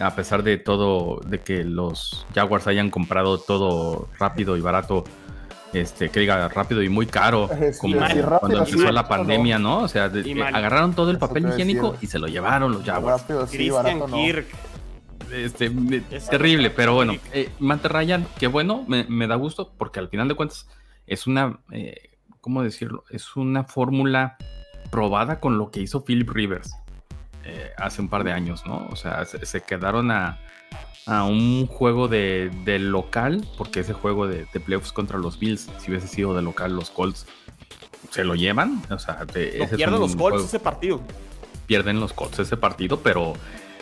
a pesar de todo, de que los Jaguars hayan comprado todo rápido y barato, este, que diga rápido y muy caro, como cuando empezó la pandemia, ¿no? O sea, agarraron todo el papel higiénico y se lo llevaron los Jaguars. Christian Kirk. Este, terrible, pero bueno, eh, Ryan, qué bueno, me, da gusto, porque al final de cuentas es una, eh, ¿cómo decirlo? Es una fórmula probada con lo que hizo Philip Rivers. Eh, hace un par de años, ¿no? O sea, se, quedaron a, un juego de, local, porque ese juego de, playoffs contra los Bills, si hubiese sido de local, los Colts se lo llevan. O sea, pierden los Colts ese partido. Pierden los Colts ese partido, pero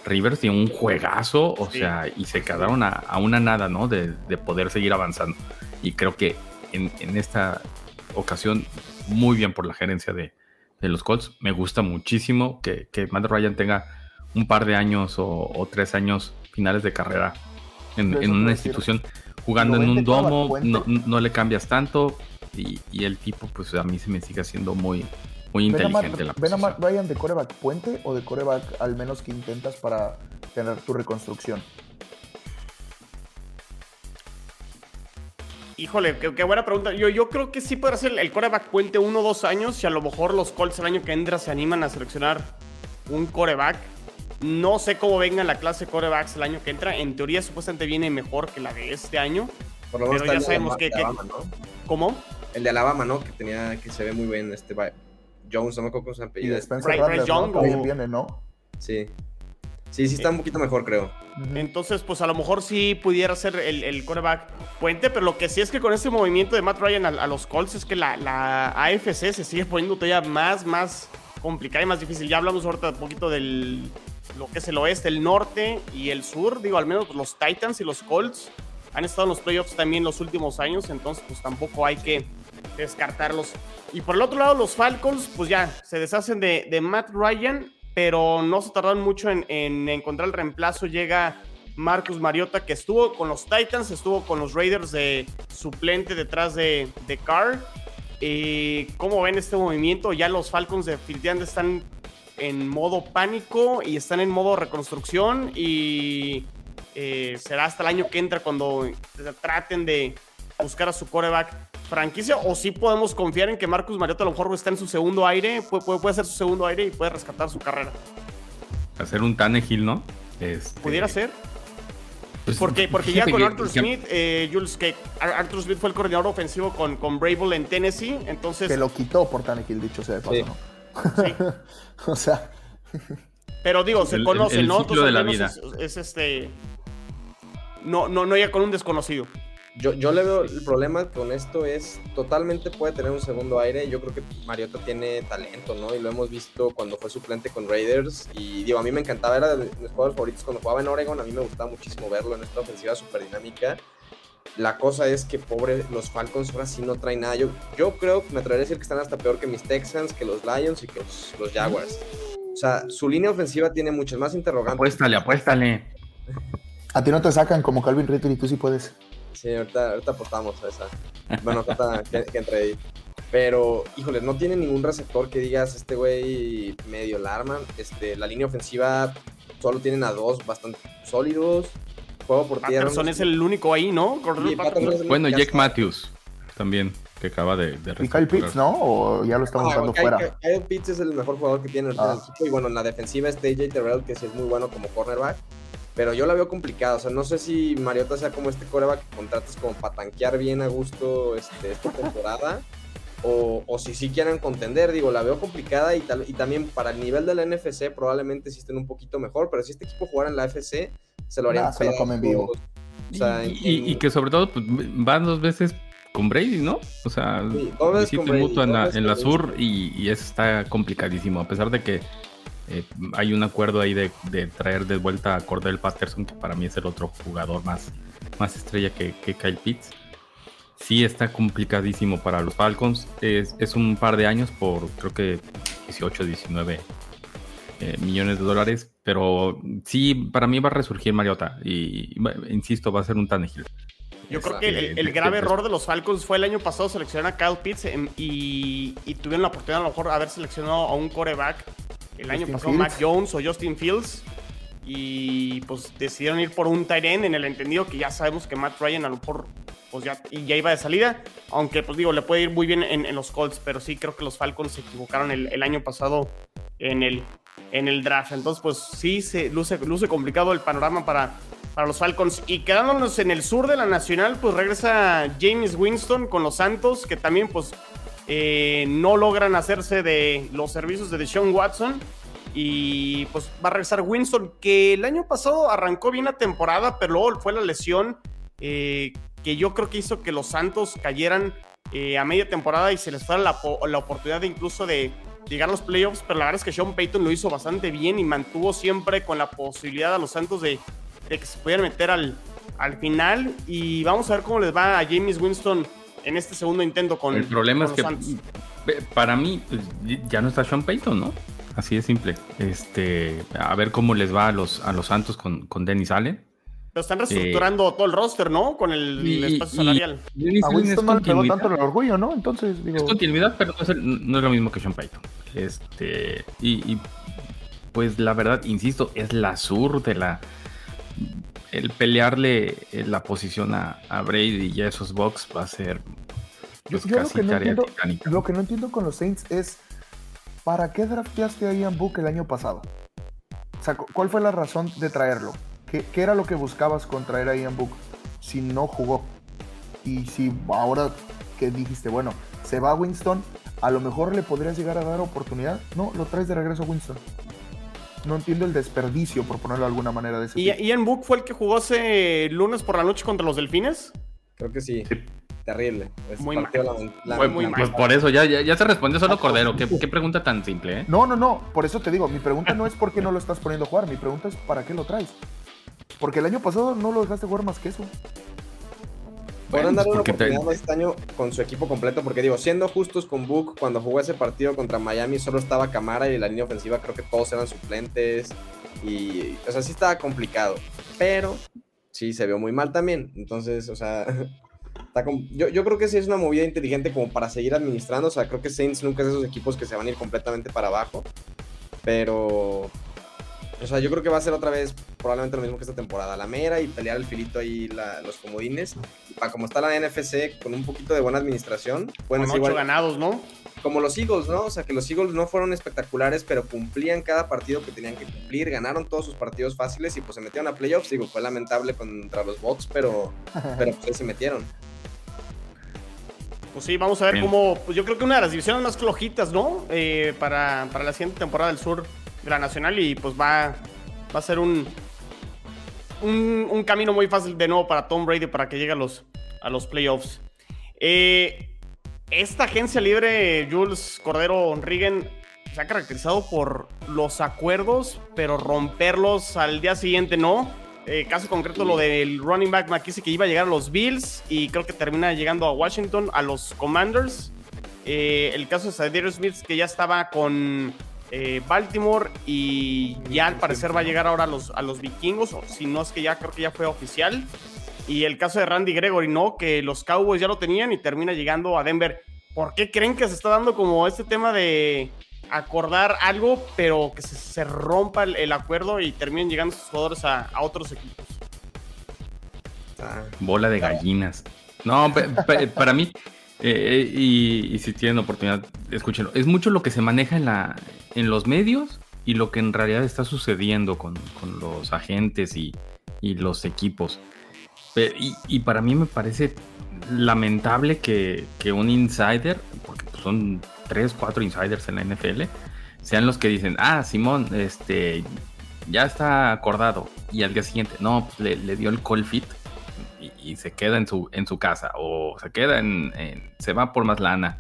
Rivers tiene un juegazo, o sea, y se quedaron a, una nada, ¿no? De, poder seguir avanzando. Y creo que en, en esta ocasión, muy bien por la gerencia de, de los Colts. Me gusta muchísimo que, que Matt Ryan tenga un par de años o, tres años finales de carrera en, una institución jugando en un domo, no, le cambias tanto y, el tipo pues a mí se me sigue haciendo muy, muy inteligente. la ¿Ven a Matt Ryan de coreback puente o de coreback al menos que intentas para tener tu reconstrucción? Híjole, qué, buena pregunta. Yo, yo creo que sí puede ser el coreback puente uno o dos años y a lo mejor los Colts el año que entra se animan a seleccionar un coreback. No sé cómo venga la clase de corebacks el año que entra. En teoría supuestamente viene mejor que la de este año. Por lo menos pero ya sabemos que... ¿Cómo? El de Alabama, ¿no? Que tenía que se ve muy bien este Jones, no me acuerdo cómo se apellida. Y Spencer Bryce Young, viene, ¿no? Sí. Sí, sí está un poquito mejor, creo. Entonces, pues a lo mejor sí pudiera ser el, el coreback puente, pero lo que sí es que con este movimiento de Matt Ryan a, los Colts es que la, la, AFC se sigue poniendo todavía más, más complicada y más difícil. Ya hablamos ahorita un poquito del lo que es el oeste, el norte y el sur. Digo, al menos los Titans y los Colts han estado en los playoffs también los últimos años, entonces pues tampoco hay que descartarlos. Y por el otro lado, los Falcons, pues ya se deshacen de, de Matt Ryan pero no se tardaron mucho en, encontrar el reemplazo. Llega Marcus Mariota, que estuvo con los Titans, estuvo con los Raiders de suplente detrás de, de Carr. y ¿Cómo ven este movimiento? Ya los Falcons definitivamente están en modo pánico y están en modo reconstrucción y eh, será hasta el año que entra cuando traten de buscar a su coreback franquicia o si podemos confiar en que Marcus Mariota a lo mejor está en su segundo aire, puede, puede, puede ser su segundo aire y puede rescatar su carrera. Hacer un Tannehill, ¿no? Este... Pudiera ser. Pues, porque porque ya con Arthur Smith, eh, Jules, que Arthur Smith fue el coordinador ofensivo con, con Brable en Tennessee, entonces... Que lo quitó por Tannehill, dicho sea de paso, ¿no? Sí. o sea... Pero digo, se conoce, ¿no? de la vida. Es, este... No, no, no ya con un desconocido. Yo, yo le veo el problema con esto es totalmente puede tener un segundo aire. Yo creo que Mariota tiene talento, ¿no? Y lo hemos visto cuando fue suplente con Raiders. Y digo, a mí me encantaba, era de mis jugadores favoritos cuando jugaba en Oregon. A mí me gustaba muchísimo verlo en esta ofensiva súper dinámica. La cosa es que, pobre, los Falcons ahora sí no traen nada. Yo, yo creo, me atrevería a decir que están hasta peor que mis Texans, que los Lions y que los, los Jaguars. O sea, su línea ofensiva tiene muchas más interrogantes. Apuéstale, apuéstale. A ti no te sacan como Calvin Ridley y tú sí puedes. Sí, ahorita, ahorita apostamos a esa. Bueno, que, que entre ahí. Pero, híjole, no tiene ningún receptor que digas, este güey medio alarma. Este, la línea ofensiva solo tienen a dos bastante sólidos. Juego por tierra. Patterson es el único ahí, ¿no? Bueno, Jake Matthews también, que acaba de, de Y Kyle Pitts, ¿no? ¿O ya lo estamos dando fuera? Kyle, Pitts es el mejor jugador que tiene el ah. equipo. Y bueno, en la defensiva está AJ Terrell, que sí es muy bueno como cornerback. Pero yo la veo complicada. O sea, no sé si Mariota sea como este coreback que contratas como para tanquear bien a gusto este, esta temporada. o, o si sí quieran contender. Digo, la veo complicada y, tal, y también para el nivel de la NFC probablemente sí estén un poquito mejor, pero si este equipo jugara en la FC, se lo harían Nah, se lo comen vivo. O sea, y, en- y- y que sobre todo pues, van dos veces con Brady, ¿no? O sea, Sí, con Brady, en la, en la sur y, y eso está complicadísimo. A pesar de que eh, hay un acuerdo ahí de, de traer de vuelta a Cordell Patterson, que para mí es el otro jugador más, más estrella que, que Kyle Pitts. Sí está complicadísimo para los Falcons. Es, es un par de años por creo que 18, 19 eh, millones de dólares. Pero sí, para mí va a resurgir Mariota. Y, insisto, va a ser un Tannehill. Yo creo que el, el de- grave de- error de los Falcons fue el año pasado seleccionar a Kyle Pitts em, y, y tuvieron la oportunidad a lo mejor haber seleccionado a un coreback el año Justin pasado, Fields. Mac Jones o Justin Fields. Y pues decidieron ir por un tight end en el entendido que ya sabemos que Matt Ryan a lo mejor pues ya, iba de salida. Aunque pues digo, le puede ir muy bien en, en los Colts, pero sí creo que los Falcons se equivocaron el, el año pasado en el, en el draft. Entonces pues sí se luce, luce complicado el panorama para, para los Falcons. Y quedándonos en el sur de la Nacional, pues regresa James Winston con los Santos, que también pues eh, no logran hacerse de los servicios de Deshaun Watson. Y pues va a regresar Winston, que el año pasado arrancó bien la temporada, pero luego fue la lesión eh, que yo creo que hizo que los Santos cayeran eh, a media temporada y se les fuera la, la oportunidad de incluso de llegar a los playoffs. Pero la verdad es que Sean Payton lo hizo bastante bien y mantuvo siempre con la posibilidad a los Santos de, de que se pudieran meter al, al final. Y vamos a ver cómo les va a James Winston en este segundo intento con El problema es que eh, para mí pues, ya no está Sean Payton, ¿no? Así de simple. Este, a ver cómo les va a los, a los Santos con, con Dennis Allen. Pero están reestructurando todo el roster, ¿no? Con el, Y- espacio y- salarial. Dennis A Allen es Winston no le pegó continuidad. tanto el orgullo, ¿no? Entonces, digo, Es continuidad, pero no es, el- no es lo mismo que Sean Payton. Este, y, y, pues la verdad, insisto, es la sur de la. El pelearle eh, la posición a, a Brady y a esos Bucks va a ser Yo- pues, yo lo casi que no tarea entiendo- titánica. Lo que no entiendo con los Saints es ¿para qué drafteaste a Ian Book el año pasado? O sea, cu- ¿cuál fue la razón de traerlo? ¿Qué, qué era lo que buscabas con traer a Ian Book si no jugó? Y si ahora que dijiste, bueno, se va Winston, a lo mejor le podrías llegar a dar oportunidad. No, lo traes de regreso a Winston. No entiendo el desperdicio, por ponerlo de alguna manera, de ese ¿Y tipo. Ian Book fue el que jugó ese lunes por la noche contra los Delfines? Creo que sí. Terrible. Es Muy mal. la- Pues, muy pues mal. por eso, ya, ya, ya se respondió solo Cordero. ¿Qué, qué pregunta tan simple, ¿eh? No, no, no. Por eso te digo, mi pregunta no es por qué no lo estás poniendo a jugar. Mi pregunta es para qué lo traes. Porque el año pasado no lo dejaste jugar más que eso. Podrán Bueno, darle una oportunidad este año con su equipo completo, porque digo, siendo justos con Book, cuando jugó ese partido contra Miami solo estaba Camara y la línea ofensiva creo que todos eran suplentes. Y, o sea, sí estaba complicado. Pero sí se vio muy mal también. Entonces, o sea, está com- yo, yo creo que sí es una movida inteligente como para seguir administrando. O sea, creo que Saints nunca es de esos equipos que se van a ir completamente para abajo. Pero, o sea, yo creo que va a ser otra vez probablemente lo mismo que esta temporada. La mera y pelear el filito ahí la- los comodines. Y para como está la NFC, con un poquito de buena administración, pueden Con ser ocho igual ganados, ¿no? como los Eagles, ¿no? O sea, que los Eagles no fueron espectaculares, pero cumplían cada partido que tenían que cumplir, ganaron todos sus partidos fáciles y pues se metieron a playoffs. Digo, fue lamentable contra los Bucks, pero, pero pues se metieron. Pues sí, vamos a ver Bien. cómo. Pues yo creo que una de las divisiones más flojitas, ¿no? Eh, para, para la siguiente temporada del sur la Nacional y pues va, va a ser un, un, camino muy fácil de nuevo para Tom Brady para que llegue a los, a los playoffs. Eh, esta agencia libre, Jules Cordero Rigen, se ha caracterizado por los acuerdos, pero romperlos al día siguiente no. Eh, caso concreto, lo del running back McKissick que iba a llegar a los Bills y creo que termina llegando a Washington, a los Commanders. Eh, el caso de Sadir Smith que ya estaba con eh, Baltimore y ya al parecer va a llegar ahora a los, a los vikingos, o si no es que ya creo que ya fue oficial. Y el caso de Randy Gregory, ¿no? Que los Cowboys ya lo tenían y termina llegando a Denver. ¿Por qué creen que se está dando como este tema de acordar algo, pero que se, se rompa el, el acuerdo y terminen llegando sus jugadores a, a otros equipos? Ah, Bola de gallinas. No, pe- pe- para mí, eh, y, si tienen oportunidad, escúchenlo. Es mucho lo que se maneja en, la, en los medios y lo que en realidad está sucediendo con, con los agentes y, y los equipos. Y, para mí me parece lamentable que, que un insider, porque son tres, cuatro insiders en la NFL, sean los que dicen, ah, Simón, este, ya está acordado. Y al día siguiente, no, pues, le, dio el call fit y, se queda en su, en su casa o se queda en, se va por más lana.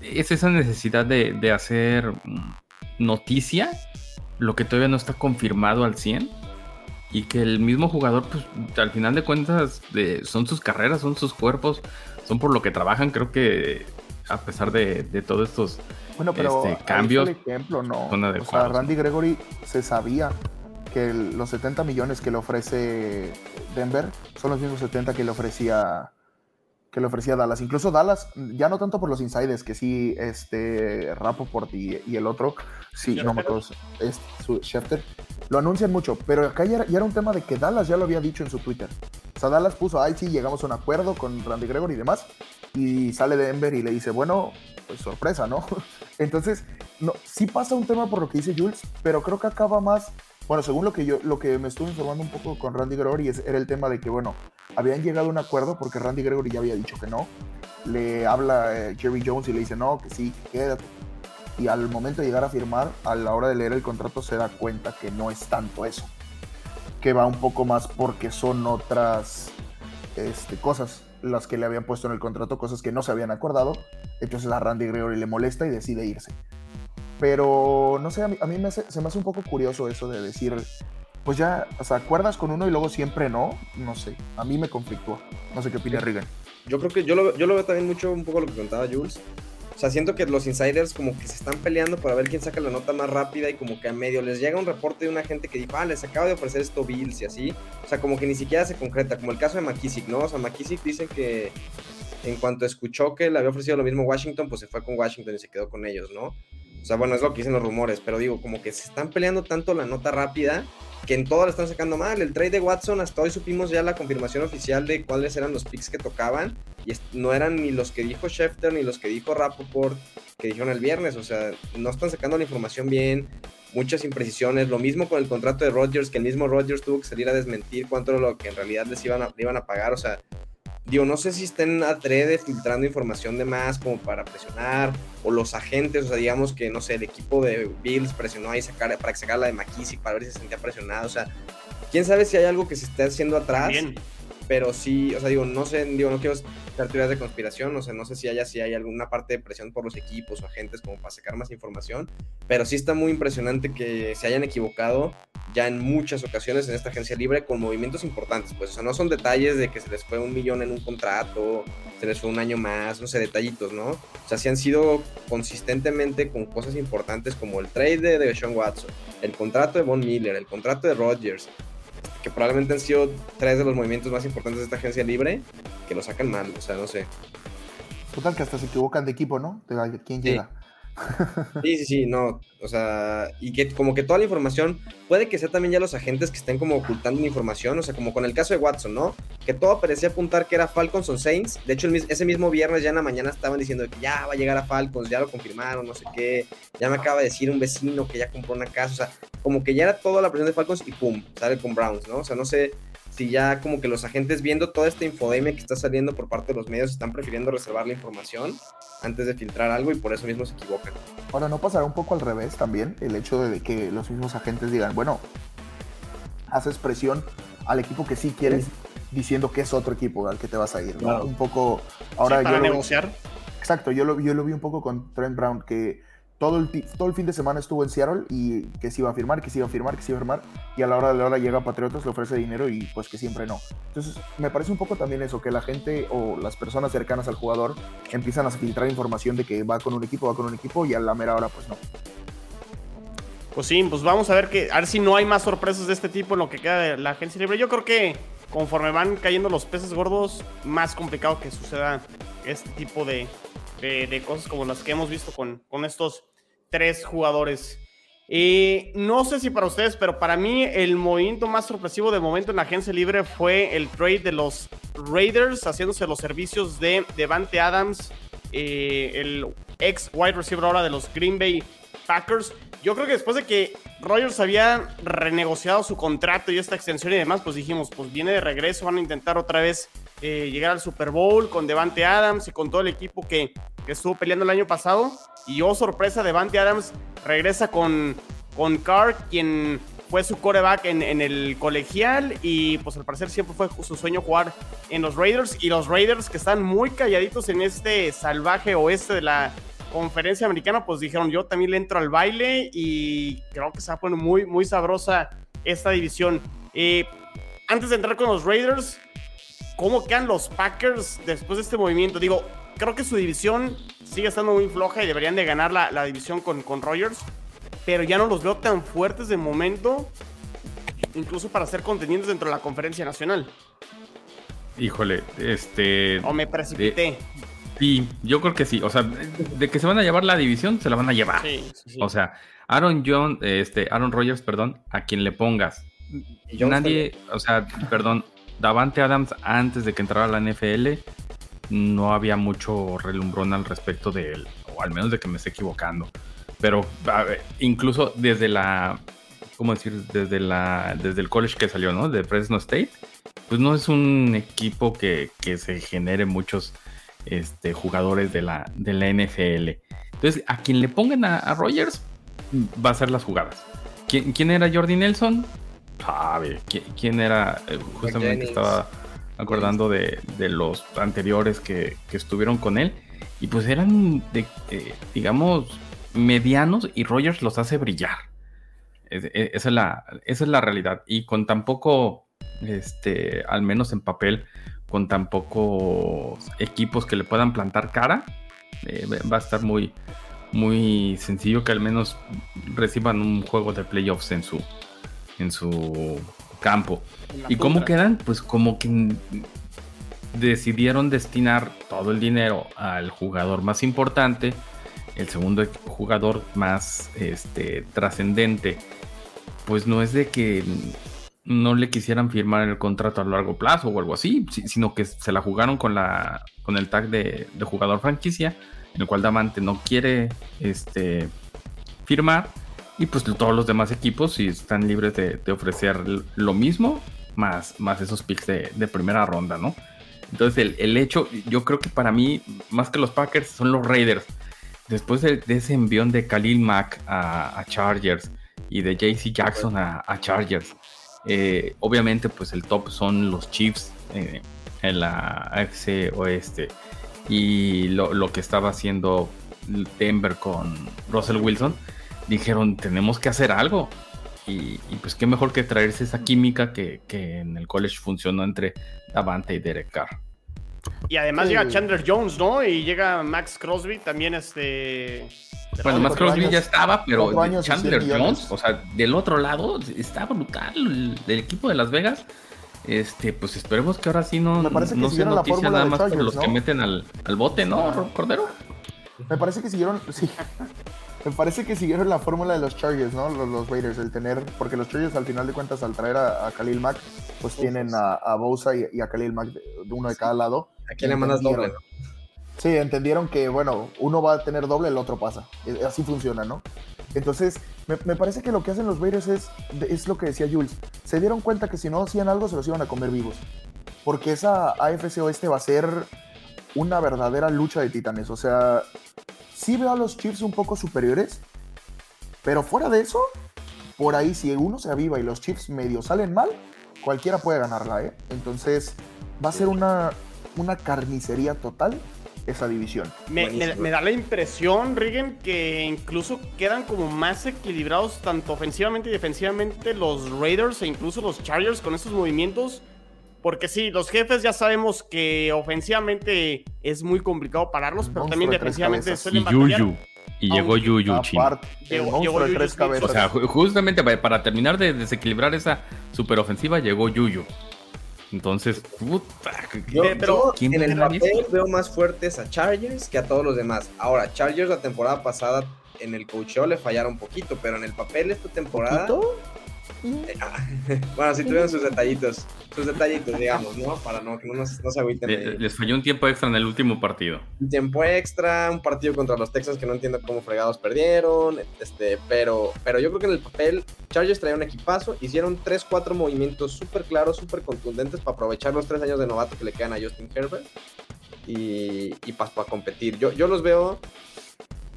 Es esa necesidad de, de hacer noticia, lo que todavía no está confirmado al 100 y que el mismo jugador, pues al final de cuentas, son sus carreras, son sus cuerpos, son por lo que trabajan. Creo que a pesar de, todos estos bueno, pero este, cambios, ejemplo, no. O sea, Randy Gregory se sabía que los 70 millones que le ofrece Denver son los mismos 70 que le ofrecía que le ofrecía Dallas. Incluso Dallas, ya no tanto por los insiders, que sí, este, Rapoport y, y el otro, sí, no me acuerdo, es su Schefter, lo anuncian mucho, pero acá ya era, un tema de que Dallas ya lo había dicho en su Twitter. O sea, Dallas puso, ay, sí, llegamos a un acuerdo con Randy Gregory y demás, y sale de Denver y le dice, bueno, pues sorpresa, ¿no? Entonces, no, sí pasa un tema por lo que dice Jules, pero creo que acaba más bueno, según lo que yo, lo que me estuve informando un poco con Randy Gregory era el tema de que, bueno, habían llegado a un acuerdo porque Randy Gregory ya había dicho que no. Le habla eh, Jerry Jones y le dice no, que sí, que quédate. Y al momento de llegar a firmar, a la hora de leer el contrato se da cuenta que no es tanto eso. Que va un poco más porque son otras este, cosas las que le habían puesto en el contrato, cosas que no se habían acordado. Entonces a Randy Gregory le molesta y decide irse. Pero no sé, a mí, se me hace un poco curioso eso de decir, pues ya, o sea, acuerdas con uno y luego siempre no. No sé, a mí me conflictúa. No sé qué opina Regan. Yo creo que yo lo, yo lo veo también mucho, un poco lo que contaba Jules. O sea, siento que los insiders como que se están peleando para ver quién saca la nota más rápida y como que a medio les llega un reporte de una gente que dijo, ah, les acaba de ofrecer esto Bills y así. O sea, como que ni siquiera se concreta, como el caso de McKissick, ¿no? O sea, McKissick dice que en cuanto escuchó que le había ofrecido lo mismo Washington, pues se fue con Washington y se quedó con ellos, ¿no? O sea, bueno, es lo que dicen los rumores, pero digo, como que se están peleando tanto la nota rápida que en todo le están sacando mal. El trade de Watson, hasta hoy supimos ya la confirmación oficial de cuáles eran los picks que tocaban. Y no eran ni los que dijo Schefter ni los que dijo Rappaport que dijeron el viernes. O sea, no están sacando la información bien. Muchas imprecisiones. Lo mismo con el contrato de Rodgers, que el mismo Rodgers tuvo que salir a desmentir cuánto era lo que en realidad les iban a, iban a pagar. O sea, Digo, no sé si estén adrede filtrando información de más como para presionar, o los agentes, o sea, digamos que, no sé, el equipo de Bills presionó ahí sacar, para sacar la de McKissick para ver si se sentía presionado, o sea, quién sabe si hay algo que se esté haciendo atrás. Bien pero sí, o sea, digo, no sé, digo, no quiero dar teorías de conspiración, o sea, no sé si haya, si hay alguna parte de presión por los equipos o agentes como para sacar más información, pero sí está muy impresionante que se hayan equivocado ya en muchas ocasiones en esta agencia libre con movimientos importantes, pues, o sea, no son detalles de que se les fue un millón en un contrato, se les fue un año más, no sé, detallitos, ¿no? O sea, sí han sido consistentemente con cosas importantes como el trade de, Sean Watson, el contrato de Von Miller, el contrato de Rodgers, que probablemente han sido tres de los movimientos más importantes de esta agencia libre, que lo sacan mal, o sea, no sé. Total, que hasta se equivocan de equipo, ¿no? De quién llega. Sí, sí, sí, no, o sea, y que como que toda la información, puede que sea también ya los agentes que estén como ocultando la información, o sea, como con el caso de Watson, ¿no? Que todo parecía apuntar que era Falcons o Saints, de hecho ese mismo viernes ya en la mañana estaban diciendo que ya va a llegar a Falcons, ya lo confirmaron, no sé qué, ya me acaba de decir un vecino que ya compró una casa, o sea, como que ya era toda la presión de Falcons y pum, sale con Browns, ¿no? O sea, no sé si ya como que los agentes viendo toda esta infodemia que está saliendo por parte de los medios están prefiriendo reservar la información antes de filtrar algo y por eso mismo se equivocan. Ahora, ¿no pasará un poco al revés también el hecho de que los mismos agentes digan, bueno, haces presión al equipo que sí quieres diciendo que es otro equipo al que te vas a ir, ¿no? Un poco... Ahora para negociar. exacto, yo lo, yo lo vi un poco con Trent Brown, que todo el, todo el fin de semana estuvo en Seattle y que se iba a firmar, que se iba a firmar, que se iba a firmar, y a la hora de la hora llega Patriotas, le ofrece dinero y pues que siempre no. Entonces, me parece un poco también eso, que la gente o las personas cercanas al jugador empiezan a filtrar información de que va con un equipo, va con un equipo, y a la mera hora, pues no. Pues sí, pues vamos a ver que, a ver si no hay más sorpresas de este tipo en lo que queda de la agencia libre. Yo creo que conforme van cayendo los peces gordos, más complicado que suceda este tipo de, de, cosas como las que hemos visto con, con estos tres jugadores. Y no sé si para ustedes, pero para mí el movimiento más sorpresivo de momento en la agencia libre fue el trade de los Raiders haciéndose los servicios de Devante Adams, eh, el ex wide receiver ahora de los Green Bay Packers. Yo creo que después de que Rogers había renegociado su contrato y esta extensión y demás, pues dijimos, pues viene de regreso, van a intentar otra vez eh, llegar al Super Bowl con Devante Adams y con todo el equipo que que estuvo peleando el año pasado. Y oh, sorpresa, Devante Adams regresa con, con Carr, quien fue su coreback en, en, el colegial y pues al parecer siempre fue su sueño jugar en los Raiders y los Raiders que están muy calladitos en este salvaje oeste de la conferencia americana pues dijeron yo también le entro al baile y creo que se va a poner muy muy sabrosa esta división. Eh, antes de entrar con los Raiders, ¿cómo quedan los Packers después de este movimiento? Digo, creo que su división sigue estando muy floja y deberían de ganar la, la división con, con Rogers pero ya no los veo tan fuertes de momento, incluso para ser contendientes dentro de la conferencia nacional. Híjole, este. O me precipité. sí, yo creo que sí. O sea, de que se van a llevar la división, se la van a llevar. Sí, sí, O sea, Aaron John, este, Aaron Rodgers, perdón, a quien le pongas. Nadie, o sea, perdón, Davante Adams antes de que entrara a la NFL, no había mucho relumbrón al respecto de él, o al menos de que me esté equivocando pero incluso desde la, ¿cómo decir? Desde, la, desde el college que salió, ¿no? De Fresno State, pues no es un equipo que, se genere muchos este, jugadores de la, de la NFL. Entonces, a quien le pongan a, Rogers, va a ser las jugadas. ¿Quién, era Jordi Nelson? Sabe. ¿Quién, era? Eh, justamente estaba acordando de, los anteriores que, estuvieron con él. Y pues eran, de, eh, digamos, medianos y Rogers los hace brillar. E, esa es la, esa es la realidad. Y con tan poco, este, al menos en papel, con tan pocos equipos que le puedan plantar cara, eh, va a estar muy, muy sencillo que al menos reciban un juego de playoffs en su, en su campo. ¿Y cómo quedan? Pues como que decidieron destinar todo el dinero al jugador más importante el segundo jugador más este, trascendente, pues no es de que no le quisieran firmar el contrato a largo plazo o algo así, sino que se la jugaron con, la, con el tag de, jugador franquicia, en el cual Damante no quiere este, firmar, y pues todos los demás equipos sí están libres de, ofrecer lo mismo, más, más esos picks de, primera ronda, ¿no? Entonces el, hecho, yo creo que para mí, más que los Packers, son los Raiders después de, ese envión de Khalil Mack a, Chargers y de JC Jackson a, Chargers, eh, obviamente pues el top son los Chiefs eh, en la AFC Oeste y lo, que estaba haciendo Denver con Russell Wilson, dijeron tenemos que hacer algo. Y, pues qué mejor que traerse esa química que, que en el college funcionó entre Davante y Derek Carr. Y además llega Chandler Jones, ¿no? Y llega Max Crosby también, este. Bueno, Max Crosby ya estaba, pero Chandler Jones, o sea, del otro lado, está brutal. El, equipo de Las Vegas. Este, pues esperemos que ahora sí no, no sea noticia nada más por los que meten al, al bote, ¿no, Cordero? Me parece que siguieron, sí, me parece que siguieron la fórmula de los Chargers, ¿no? Los, Raiders, el tener, porque los Chargers al final de cuentas al traer a, Khalil Mack, pues tienen a, a Bosa y, a Khalil Mack de, uno de cada lado. ¿A quién le mandas doble? Sí, entendieron que, bueno, uno va a tener doble, el otro pasa. E, así funciona, ¿no? Entonces, me, parece que lo que hacen los Raiders es, es lo que decía Jules. Se dieron cuenta que si no hacían algo, se los iban a comer vivos. Porque esa AFC Oeste va a ser una verdadera lucha de titanes. O sea, sí veo a los Chiefs un poco superiores, pero fuera de eso, por ahí si uno se aviva y los Chiefs medio salen mal, cualquiera puede ganarla, ¿eh? Entonces va a ser una, una carnicería total esa división. Me, da la impresión, Rigen, que incluso quedan como más equilibrados tanto ofensivamente y defensivamente los Raiders e incluso los Chargers con estos movimientos porque sí, los jefes ya sabemos que ofensivamente es muy complicado pararlos, pero también defensivamente suelen y Yuyu. Y llegó Yuyu, chino. Llegó, tres cabezas. O sea, justamente para terminar de desequilibrar esa superofensiva, llegó Yuyu. Entonces, puta, pero en el papel veo más fuertes a Chargers que a todos los demás. Ahora, Chargers la temporada pasada en el coacheo le fallaron un poquito, pero en el papel esta temporada. bueno, sí tuvieron sus detallitos, sus detallitos, digamos, ¿no? Para no, que no, nos, se agüiten. Les, falló un tiempo extra en el último partido. Un tiempo extra, un partido contra los Texans que no entiendo cómo fregados perdieron, este, pero, pero yo creo que en el papel Chargers traía un equipazo, hicieron 3, 4 movimientos súper claros, súper contundentes para aprovechar los 3 años de novato que le quedan a Justin Herbert. y, y para competir. Yo, yo los veo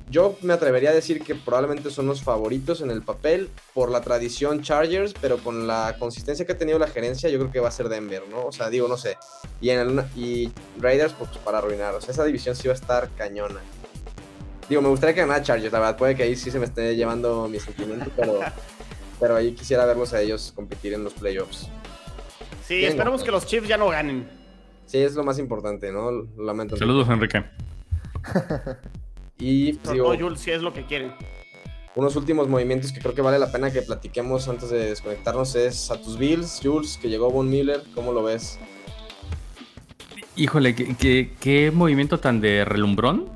yo me atrevería a decir que probablemente son los favoritos en el papel por la tradición Chargers, pero con la consistencia que ha tenido la gerencia, yo creo que va a ser Denver, ¿no? O sea, digo, no sé. Y, en el, y Raiders, pues para arruinar. O sea, esa división sí va a estar cañona. Digo, me gustaría que ganara Chargers, la verdad. Puede que ahí sí se me esté llevando mi sentimiento, pero, pero ahí quisiera verlos a ellos competir en los playoffs. Sí, esperemos que los Chiefs ya no ganen. Sí, es lo más importante, ¿no? Lamento. Saludos, Enrique. Y digo, Jules, si es lo que quieren. Unos últimos movimientos que creo que vale la pena que platiquemos antes de desconectarnos es a tus Bills, Jules, que llegó Von Miller, ¿cómo lo ves? Híjole, ¿qué, movimiento tan de relumbrón?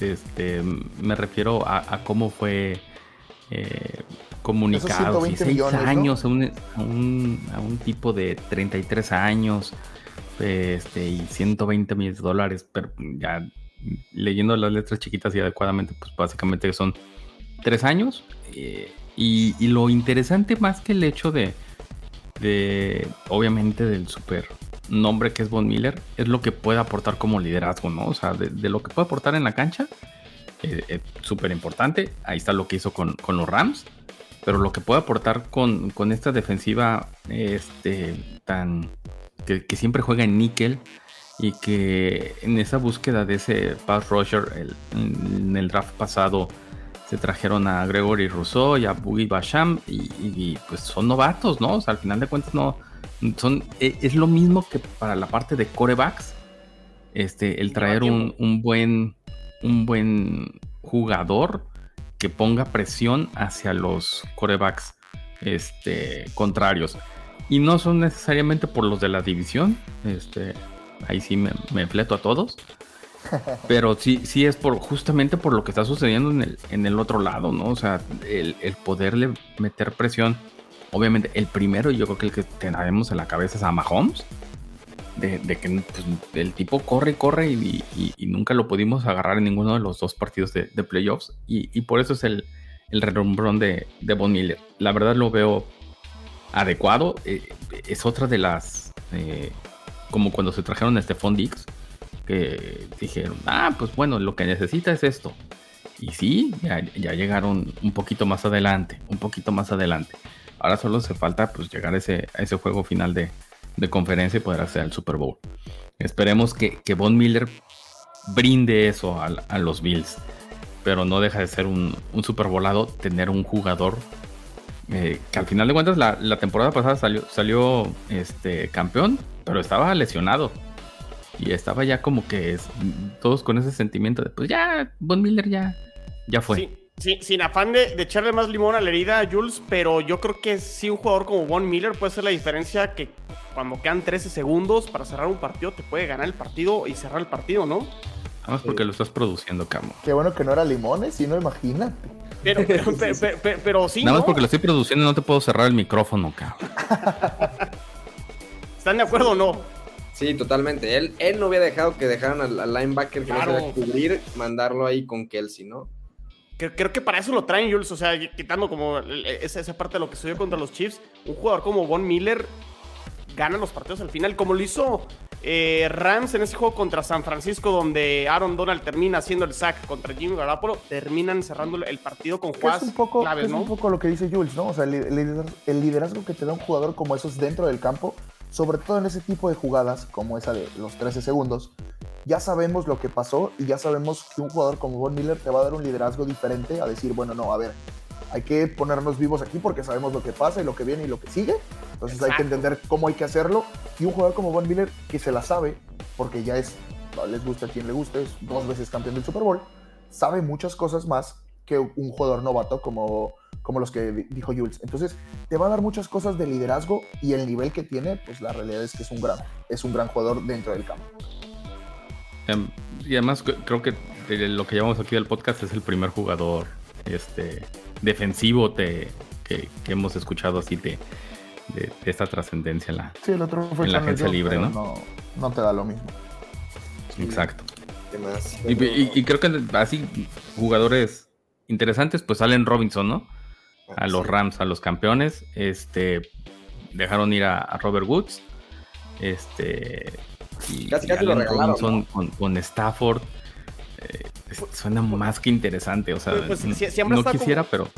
Este, me refiero a, cómo fue eh, comunicado. Seis años a, un, a, un, tipo de 33 años este, y 120 millones de dólares, pero ya leyendo las letras chiquitas y adecuadamente, pues básicamente son tres años. Eh, y, lo interesante más que el hecho de, obviamente, del super nombre que es Von Miller, es lo que puede aportar como liderazgo, ¿no? O sea, de, lo que puede aportar en la cancha, eh, es súper importante. Ahí está lo que hizo con, los Rams. Pero lo que puede aportar con, con esta defensiva este, tan que, que, siempre juega en níquel, y que en esa búsqueda de ese pass rusher en el draft pasado se trajeron a Gregory Rousseau y a Boogie Basham y, pues son novatos, ¿no? O sea, al final de cuentas no son e, es lo mismo que para la parte de corebacks, este el traer un, un buen un buen jugador que ponga presión hacia los corebacks este, contrarios. Y no son necesariamente por los de la división. Este, ahí sí me, me fleto a todos. Pero sí, sí es por justamente por lo que está sucediendo en el, en el otro lado, ¿no? O sea, el, poderle meter presión. Obviamente, el primero, yo creo que el que tenemos en la cabeza es a Mahomes. De, que pues, el tipo corre y corre y, nunca lo pudimos agarrar en ninguno de los dos partidos de, playoffs. Y, por eso es el, el relumbrón de, de Von Miller. La verdad lo veo adecuado. Eh, es otra de las eh, como cuando se trajeron a Stephon Dix, que dijeron, ah, pues bueno, lo que necesita es esto. Y sí, ya, llegaron un poquito más adelante, un poquito más adelante. Ahora solo se falta pues llegar a ese, ese juego final de, conferencia y poder hacer el Super Bowl. Esperemos que, que Von Miller brinde eso a, los Bills. Pero no deja de ser un, super volado tener un jugador eh, que al final de cuentas la, temporada pasada salió, salió este, campeón pero estaba lesionado. Y estaba ya como que es, todos con ese sentimiento de, pues ya, Von Miller ya, ya fue. Sí, sí, sin afán de, echarle más limón a la herida, Jules, pero yo creo que sí un jugador como Von Miller puede ser la diferencia que cuando quedan 13 segundos para cerrar un partido, te puede ganar el partido y cerrar el partido, ¿no? Nada más porque lo estás produciendo, Camo. Qué bueno que no era limones, si no, imagínate. Pero, pero, pero, sí. Nada más porque lo estoy produciendo, no te puedo cerrar el micrófono, cabrón. ¿Están de acuerdo o no? Sí, totalmente. Él, él no hubiera dejado que dejaran al, linebacker que no se cubrir, mandarlo ahí con Kelsey, ¿no? Creo, que para eso lo traen, Jules. O sea, quitando como esa, esa parte de lo que sucedió contra los Chiefs, un jugador como Von Miller gana los partidos al final, como lo hizo eh, Rams en ese juego contra San Francisco, donde Aaron Donald termina haciendo el sack contra Jimmy Garoppolo, terminan cerrando el partido con jugadas es un poco, es un poco lo que dice Jules, ¿no? O sea, el liderazgo que te da un jugador como esos dentro del campo sobre todo en ese tipo de jugadas como esa de los 13 segundos, ya sabemos lo que pasó y ya sabemos que un jugador como Von Miller te va a dar un liderazgo diferente a decir, bueno, no, a ver, hay que ponernos vivos aquí porque sabemos lo que pasa y lo que viene y lo que sigue. Entonces hay que entender cómo hay que hacerlo. Y un jugador como Von Miller que se la sabe, porque ya es, les gusta a quien le guste, es dos veces campeón del Super Bowl, sabe muchas cosas más que un jugador novato como como los que dijo Jules. Entonces, te va a dar muchas cosas de liderazgo y el nivel que tiene, pues la realidad es que es un gran, es un gran jugador dentro del campo. Em, y además creo que lo que llamamos aquí del podcast es el primer jugador este, defensivo que, hemos escuchado así de, esta trascendencia en la, sí, el otro fue en la agencia libre, ¿no? ¿no? ¿no? te da lo mismo. Exacto. Y, y, creo que así jugadores interesantes, pues salen Robinson, ¿no? a los Rams, a los campeones. Este, dejaron ir a, Robert Woods. Este, y, Casi, casi lo Allen regalaron, Robinson ¿no? con, con Stafford. eh, suena más que interesante. O sea, Pues, pues, no como- quisiera, pero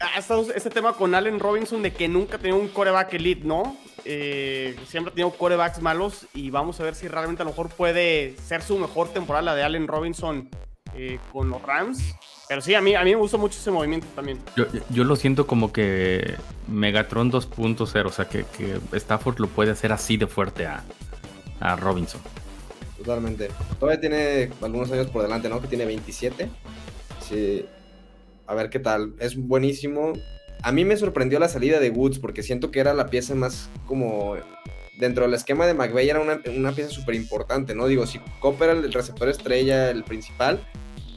Ha estado este tema con Allen Robinson de que nunca tenía un coreback elite, ¿no? Eh, siempre ha tenido corebacks malos y vamos a ver si realmente a lo mejor puede ser su mejor temporada la de Allen Robinson eh, con los Rams. Pero sí, a mí, a mí me gusta mucho ese movimiento también. yo, yo lo siento como que Megatron 2.0. O sea, que, que Stafford lo puede hacer así de fuerte a, a Robinson. Totalmente. Todavía tiene algunos años por delante, ¿no? Que tiene 27. Sí. A ver qué tal. Es buenísimo. A mí me sorprendió la salida de Woods porque siento que era la pieza más como... Dentro del esquema de McVeigh era una, una pieza súper importante, ¿no? Digo, si Cobb era el receptor estrella, el principal,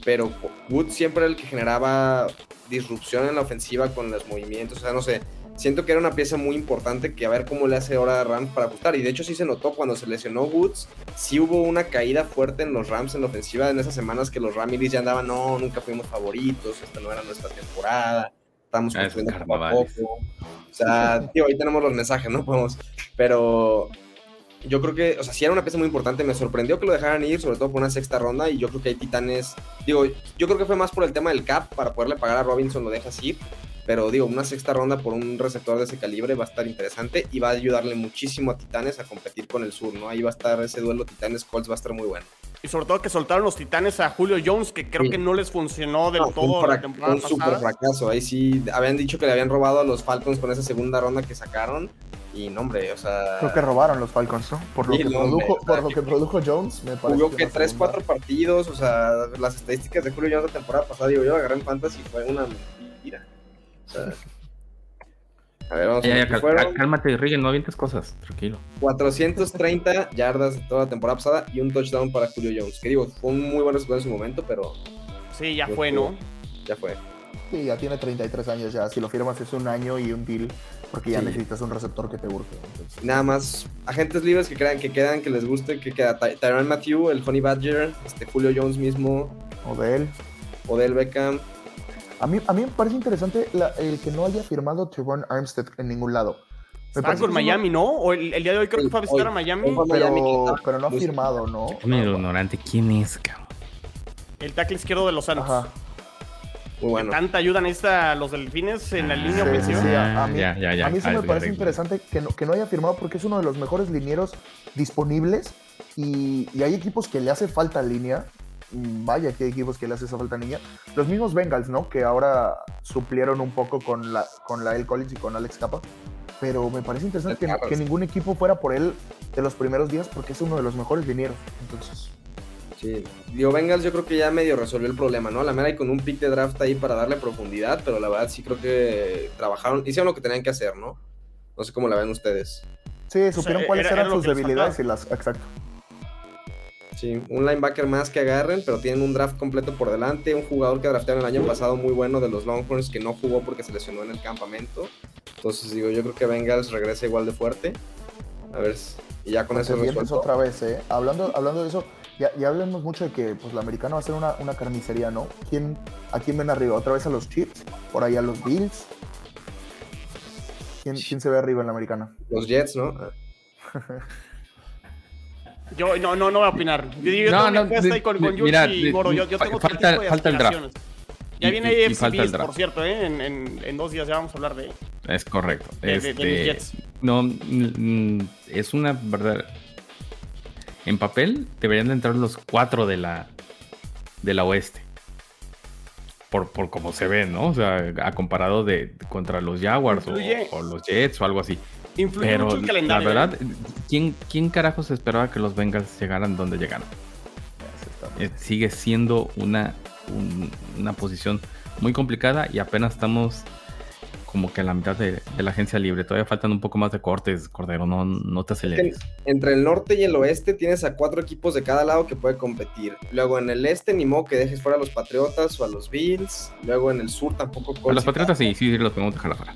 pero Woods siempre era el que generaba disrupción en la ofensiva con los movimientos, o sea, no sé, siento que era una pieza muy importante que a ver cómo le hace ahora a Rams para ajustar. Y de hecho sí se notó cuando se lesionó Woods, sí hubo una caída fuerte en los Rams en la ofensiva en esas semanas que los Ramilis ya andaban, no, nunca fuimos favoritos, esta no era nuestra temporada, estamos Ah, construyendo poco a poco. O sea, tío, ahí tenemos los mensajes, ¿no? Podemos, pero yo creo que, o sea, sí era una pieza muy importante. Me sorprendió que lo dejaran ir, sobre todo por una sexta ronda. Y yo creo que hay titanes. Digo, yo creo que fue más por el tema del cap para poderle pagar a Robinson, lo dejas ir. Pero digo, una sexta ronda por un receptor de ese calibre va a estar interesante y va a ayudarle muchísimo a Titanes a competir con el sur, ¿no? Ahí va a estar ese duelo Titanes-Colts, va a estar muy bueno. Y sobre todo que soltaron los titanes a Julio Jones, que creo Sí. que no les funcionó del No, todo un, la fra- temporada un super fracaso. Ahí sí, habían dicho que le habían robado a los Falcons con esa segunda ronda que sacaron. Y no, hombre, o sea. Creo que robaron los Falcons, ¿no? Por lo, Sí, que, no, produjo, hombre, o sea, por lo que produjo Jones, me parece. Jugó que la 3, segunda- 4 partidos, o sea, las estadísticas de Julio Jones la temporada pasada, digo, yo lo agarré en fantasy y fue una mentira. O sea, a ver, vamos a Ya, ver ya, fueron. cálmate, Rigen, no avientes cosas. Tranquilo. 430 yardas de toda la temporada pasada y un touchdown para Julio Jones. Que digo, fue un muy buen resultado en su momento, pero Sí, ya fue, creo. ¿no? ya fue. Sí, ya tiene 33 años ya. Si lo firmas es un año y un deal, porque ya Sí. necesitas un receptor que te urge. entonces. Nada más, agentes libres que crean que quedan, que les guste, que queda Ty- Tyrann Matthew, el Honey Badger, este Julio Jones mismo, Odell. Odell Beckham. A mí, a mí me parece interesante la- el que no haya firmado Trevon Armstead en ningún lado. Parece con Miami, ¿no? O el, el día de hoy creo que fue a visitar hoy. a Miami. Pero, está pero no ha firmado, ¿no? Ignorante. ¿Quién es, cabrón? El tackle izquierdo de los Santos. Ajá. Muy bueno. Tanta ayuda necesita los delfines en la línea Sí, ofensiva. sí, Ah, a, a mí, ya, ya, ya. a mí sí Ah, me parece interesante que no, que no haya firmado porque es uno de los mejores linieros disponibles y, y hay equipos que le hace falta línea. Mm, Vaya que hay equipos que le hace esa falta línea. Los mismos Bengals, ¿no? Que ahora suplieron un poco con la, con la El Collins y con Alex Capa. Pero me parece interesante que, que ningún equipo fuera por él de los primeros días porque es uno de los mejores linieros. Entonces, Sí, digo, Bengals yo creo que ya medio resolvió el problema, ¿no? La mera y con un pick de draft ahí para darle profundidad, pero la verdad sí creo que trabajaron, hicieron lo que tenían que hacer, ¿no? No sé cómo la ven ustedes. sí, supieron cuáles era eran sus debilidades y las. Exacto. Sí, un linebacker más que agarren, pero tienen un draft completo por delante, un jugador que draftearon el año pasado muy bueno de los Longhorns que no jugó porque se lesionó en el campamento. Entonces digo, yo creo que Bengals regresa igual de fuerte. A ver, si- y ya con eso resuelto. otra vez, ¿eh? Hablando, hablando de eso, ya, ya hablamos mucho de que pues, la americana va a ser una, una carnicería, ¿no? ¿Quién, ¿A quién ven arriba? ¿Otra vez a los Chiefs? ¿Por ahí a los Bills? ¿Quién, quién se ve arriba en la americana? Los Jets, ¿no? Yo no, no, no voy a opinar. Yo, yo No, no, apuesta de- ahí con, de- con Yuki mira, y de- Moro. Yo, tengo falta- tipo de falta el draft. Ya Y- viene y- falta el Beast, draft. por cierto, ¿eh? En, en, en dos días ya vamos a hablar de... Es correcto. De- de- de Este, Jets. no, mm, mm, es una verdad. En papel deberían de entrar los cuatro de la de la oeste. Por, por como se ve, ¿no? O sea, a comparado de contra los Jaguars o, los Jets o algo así. Influye Pero mucho el la calendario. verdad, ¿eh? ¿quién, ¿quién carajos esperaba que los Bengals llegaran donde llegaron? Eh, sigue siendo una, un- una posición muy complicada y apenas estamos como que a la mitad de, de la agencia libre. Todavía faltan un poco más de cortes, Cordero, no, no te aceleres. Entre el norte y el oeste tienes a cuatro equipos de cada lado que puede competir. Luego en el este, ni modo que dejes fuera a los Patriotas o a los Bills. Luego en el sur tampoco. A los Patriotas sí, sí, sí, los podemos dejar afuera.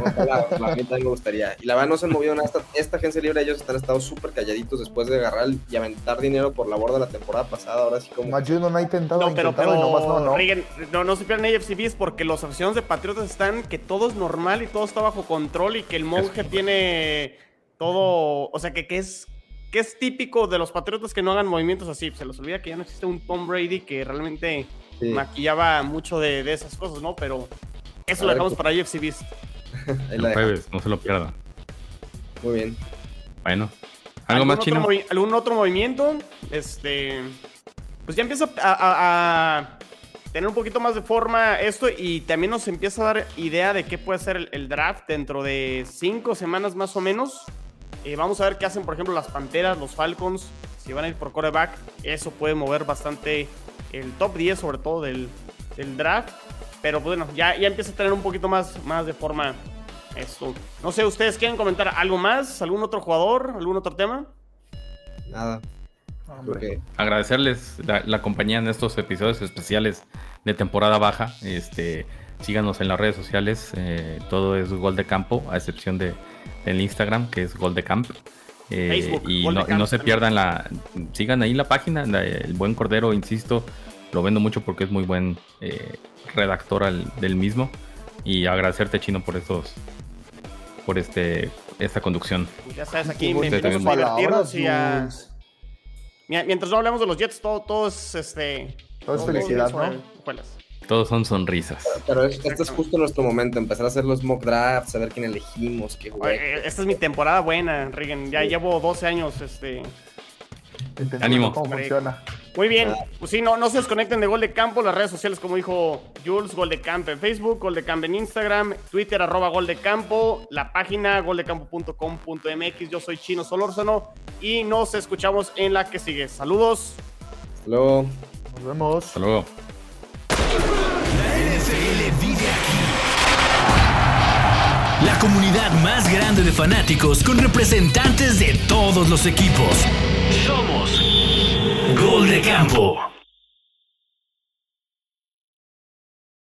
Ojalá, ojalá, a mí también me gustaría. Y la verdad no se han movido nada. Esta, esta agencia libre, ellos están estado súper calladitos después de agarrar y aventar dinero por la borda la temporada pasada. Ahora sí como... Más no ha intentado, No, pero, intentado y nomás no, pero no. Reagan, no, no se pierdan AFC Beast porque los aficionados de Patriotas están que todo es normal y todo está bajo control y que el monje tiene todo, o sea, que, que es que es típico de los Patriotas que no hagan movimientos así. Se les olvida que ya no existe un Tom Brady que realmente Sí. maquillaba mucho de, de esas cosas, ¿no? Pero eso A lo dejamos ¿qué- para UFC Beast. El jueves, no se lo pierdan. Muy bien. Bueno. ¿Algo más otro chino? ¿Algún otro movimiento? Este. Pues ya empieza a, a- a tener un poquito más de forma esto y también nos empieza a dar idea de qué puede ser el, draft dentro de cinco semanas más o menos. Eh, vamos a ver qué hacen, por ejemplo, las Panteras, los Falcons, si van a ir por coreback. Eso puede mover bastante el top 10, sobre todo del, del draft. Pero bueno, ya, ya empieza a tener un poquito más, más de forma esto. No sé, ¿ustedes quieren comentar algo más? ¿Algún otro jugador? ¿Algún otro tema? Nada. Agradecerles la, la compañía en estos episodios especiales de temporada baja. Este, síganos en las redes sociales. eh, todo es gol de campo, a excepción de, del Instagram, que es gol de camp. Eh, Facebook, y de no, Camp no se también. pierdan la. Sigan ahí la página. la- el buen Cordero, insisto, lo vendo mucho porque es muy buen eh, redactor al- del mismo. Y agradecerte, Chino, por estos. Por este esta conducción. Ya sabes, aquí me a divertirnos y a... Mientras no hablemos de los Jets, todo, todo es este. Todo es felicidad, ¿no? Todos son sonrisas. Pero es- este es justo nuestro momento, empezar a hacer los mock drafts, saber quién elegimos, qué jugar. Oye, Esta es mi temporada buena, Regan. Ya llevo 12 años, este. Ánimo. cómo funciona. Muy bien. Pues sí, no, no se desconecten de Gol de Campo, las redes sociales, como dijo Jules, Gol de Campo en Facebook, Gol de Campo en Instagram, Twitter, arroba Gol de Campo, la página goldecampo.com.mx. Yo soy Chino Solórzano y nos escuchamos en la que sigue. Saludos. Hasta luego. Nos vemos. Hasta luego. La NFL vive aquí. La comunidad más grande de fanáticos con representantes de todos los equipos. Somos Gol de Campo.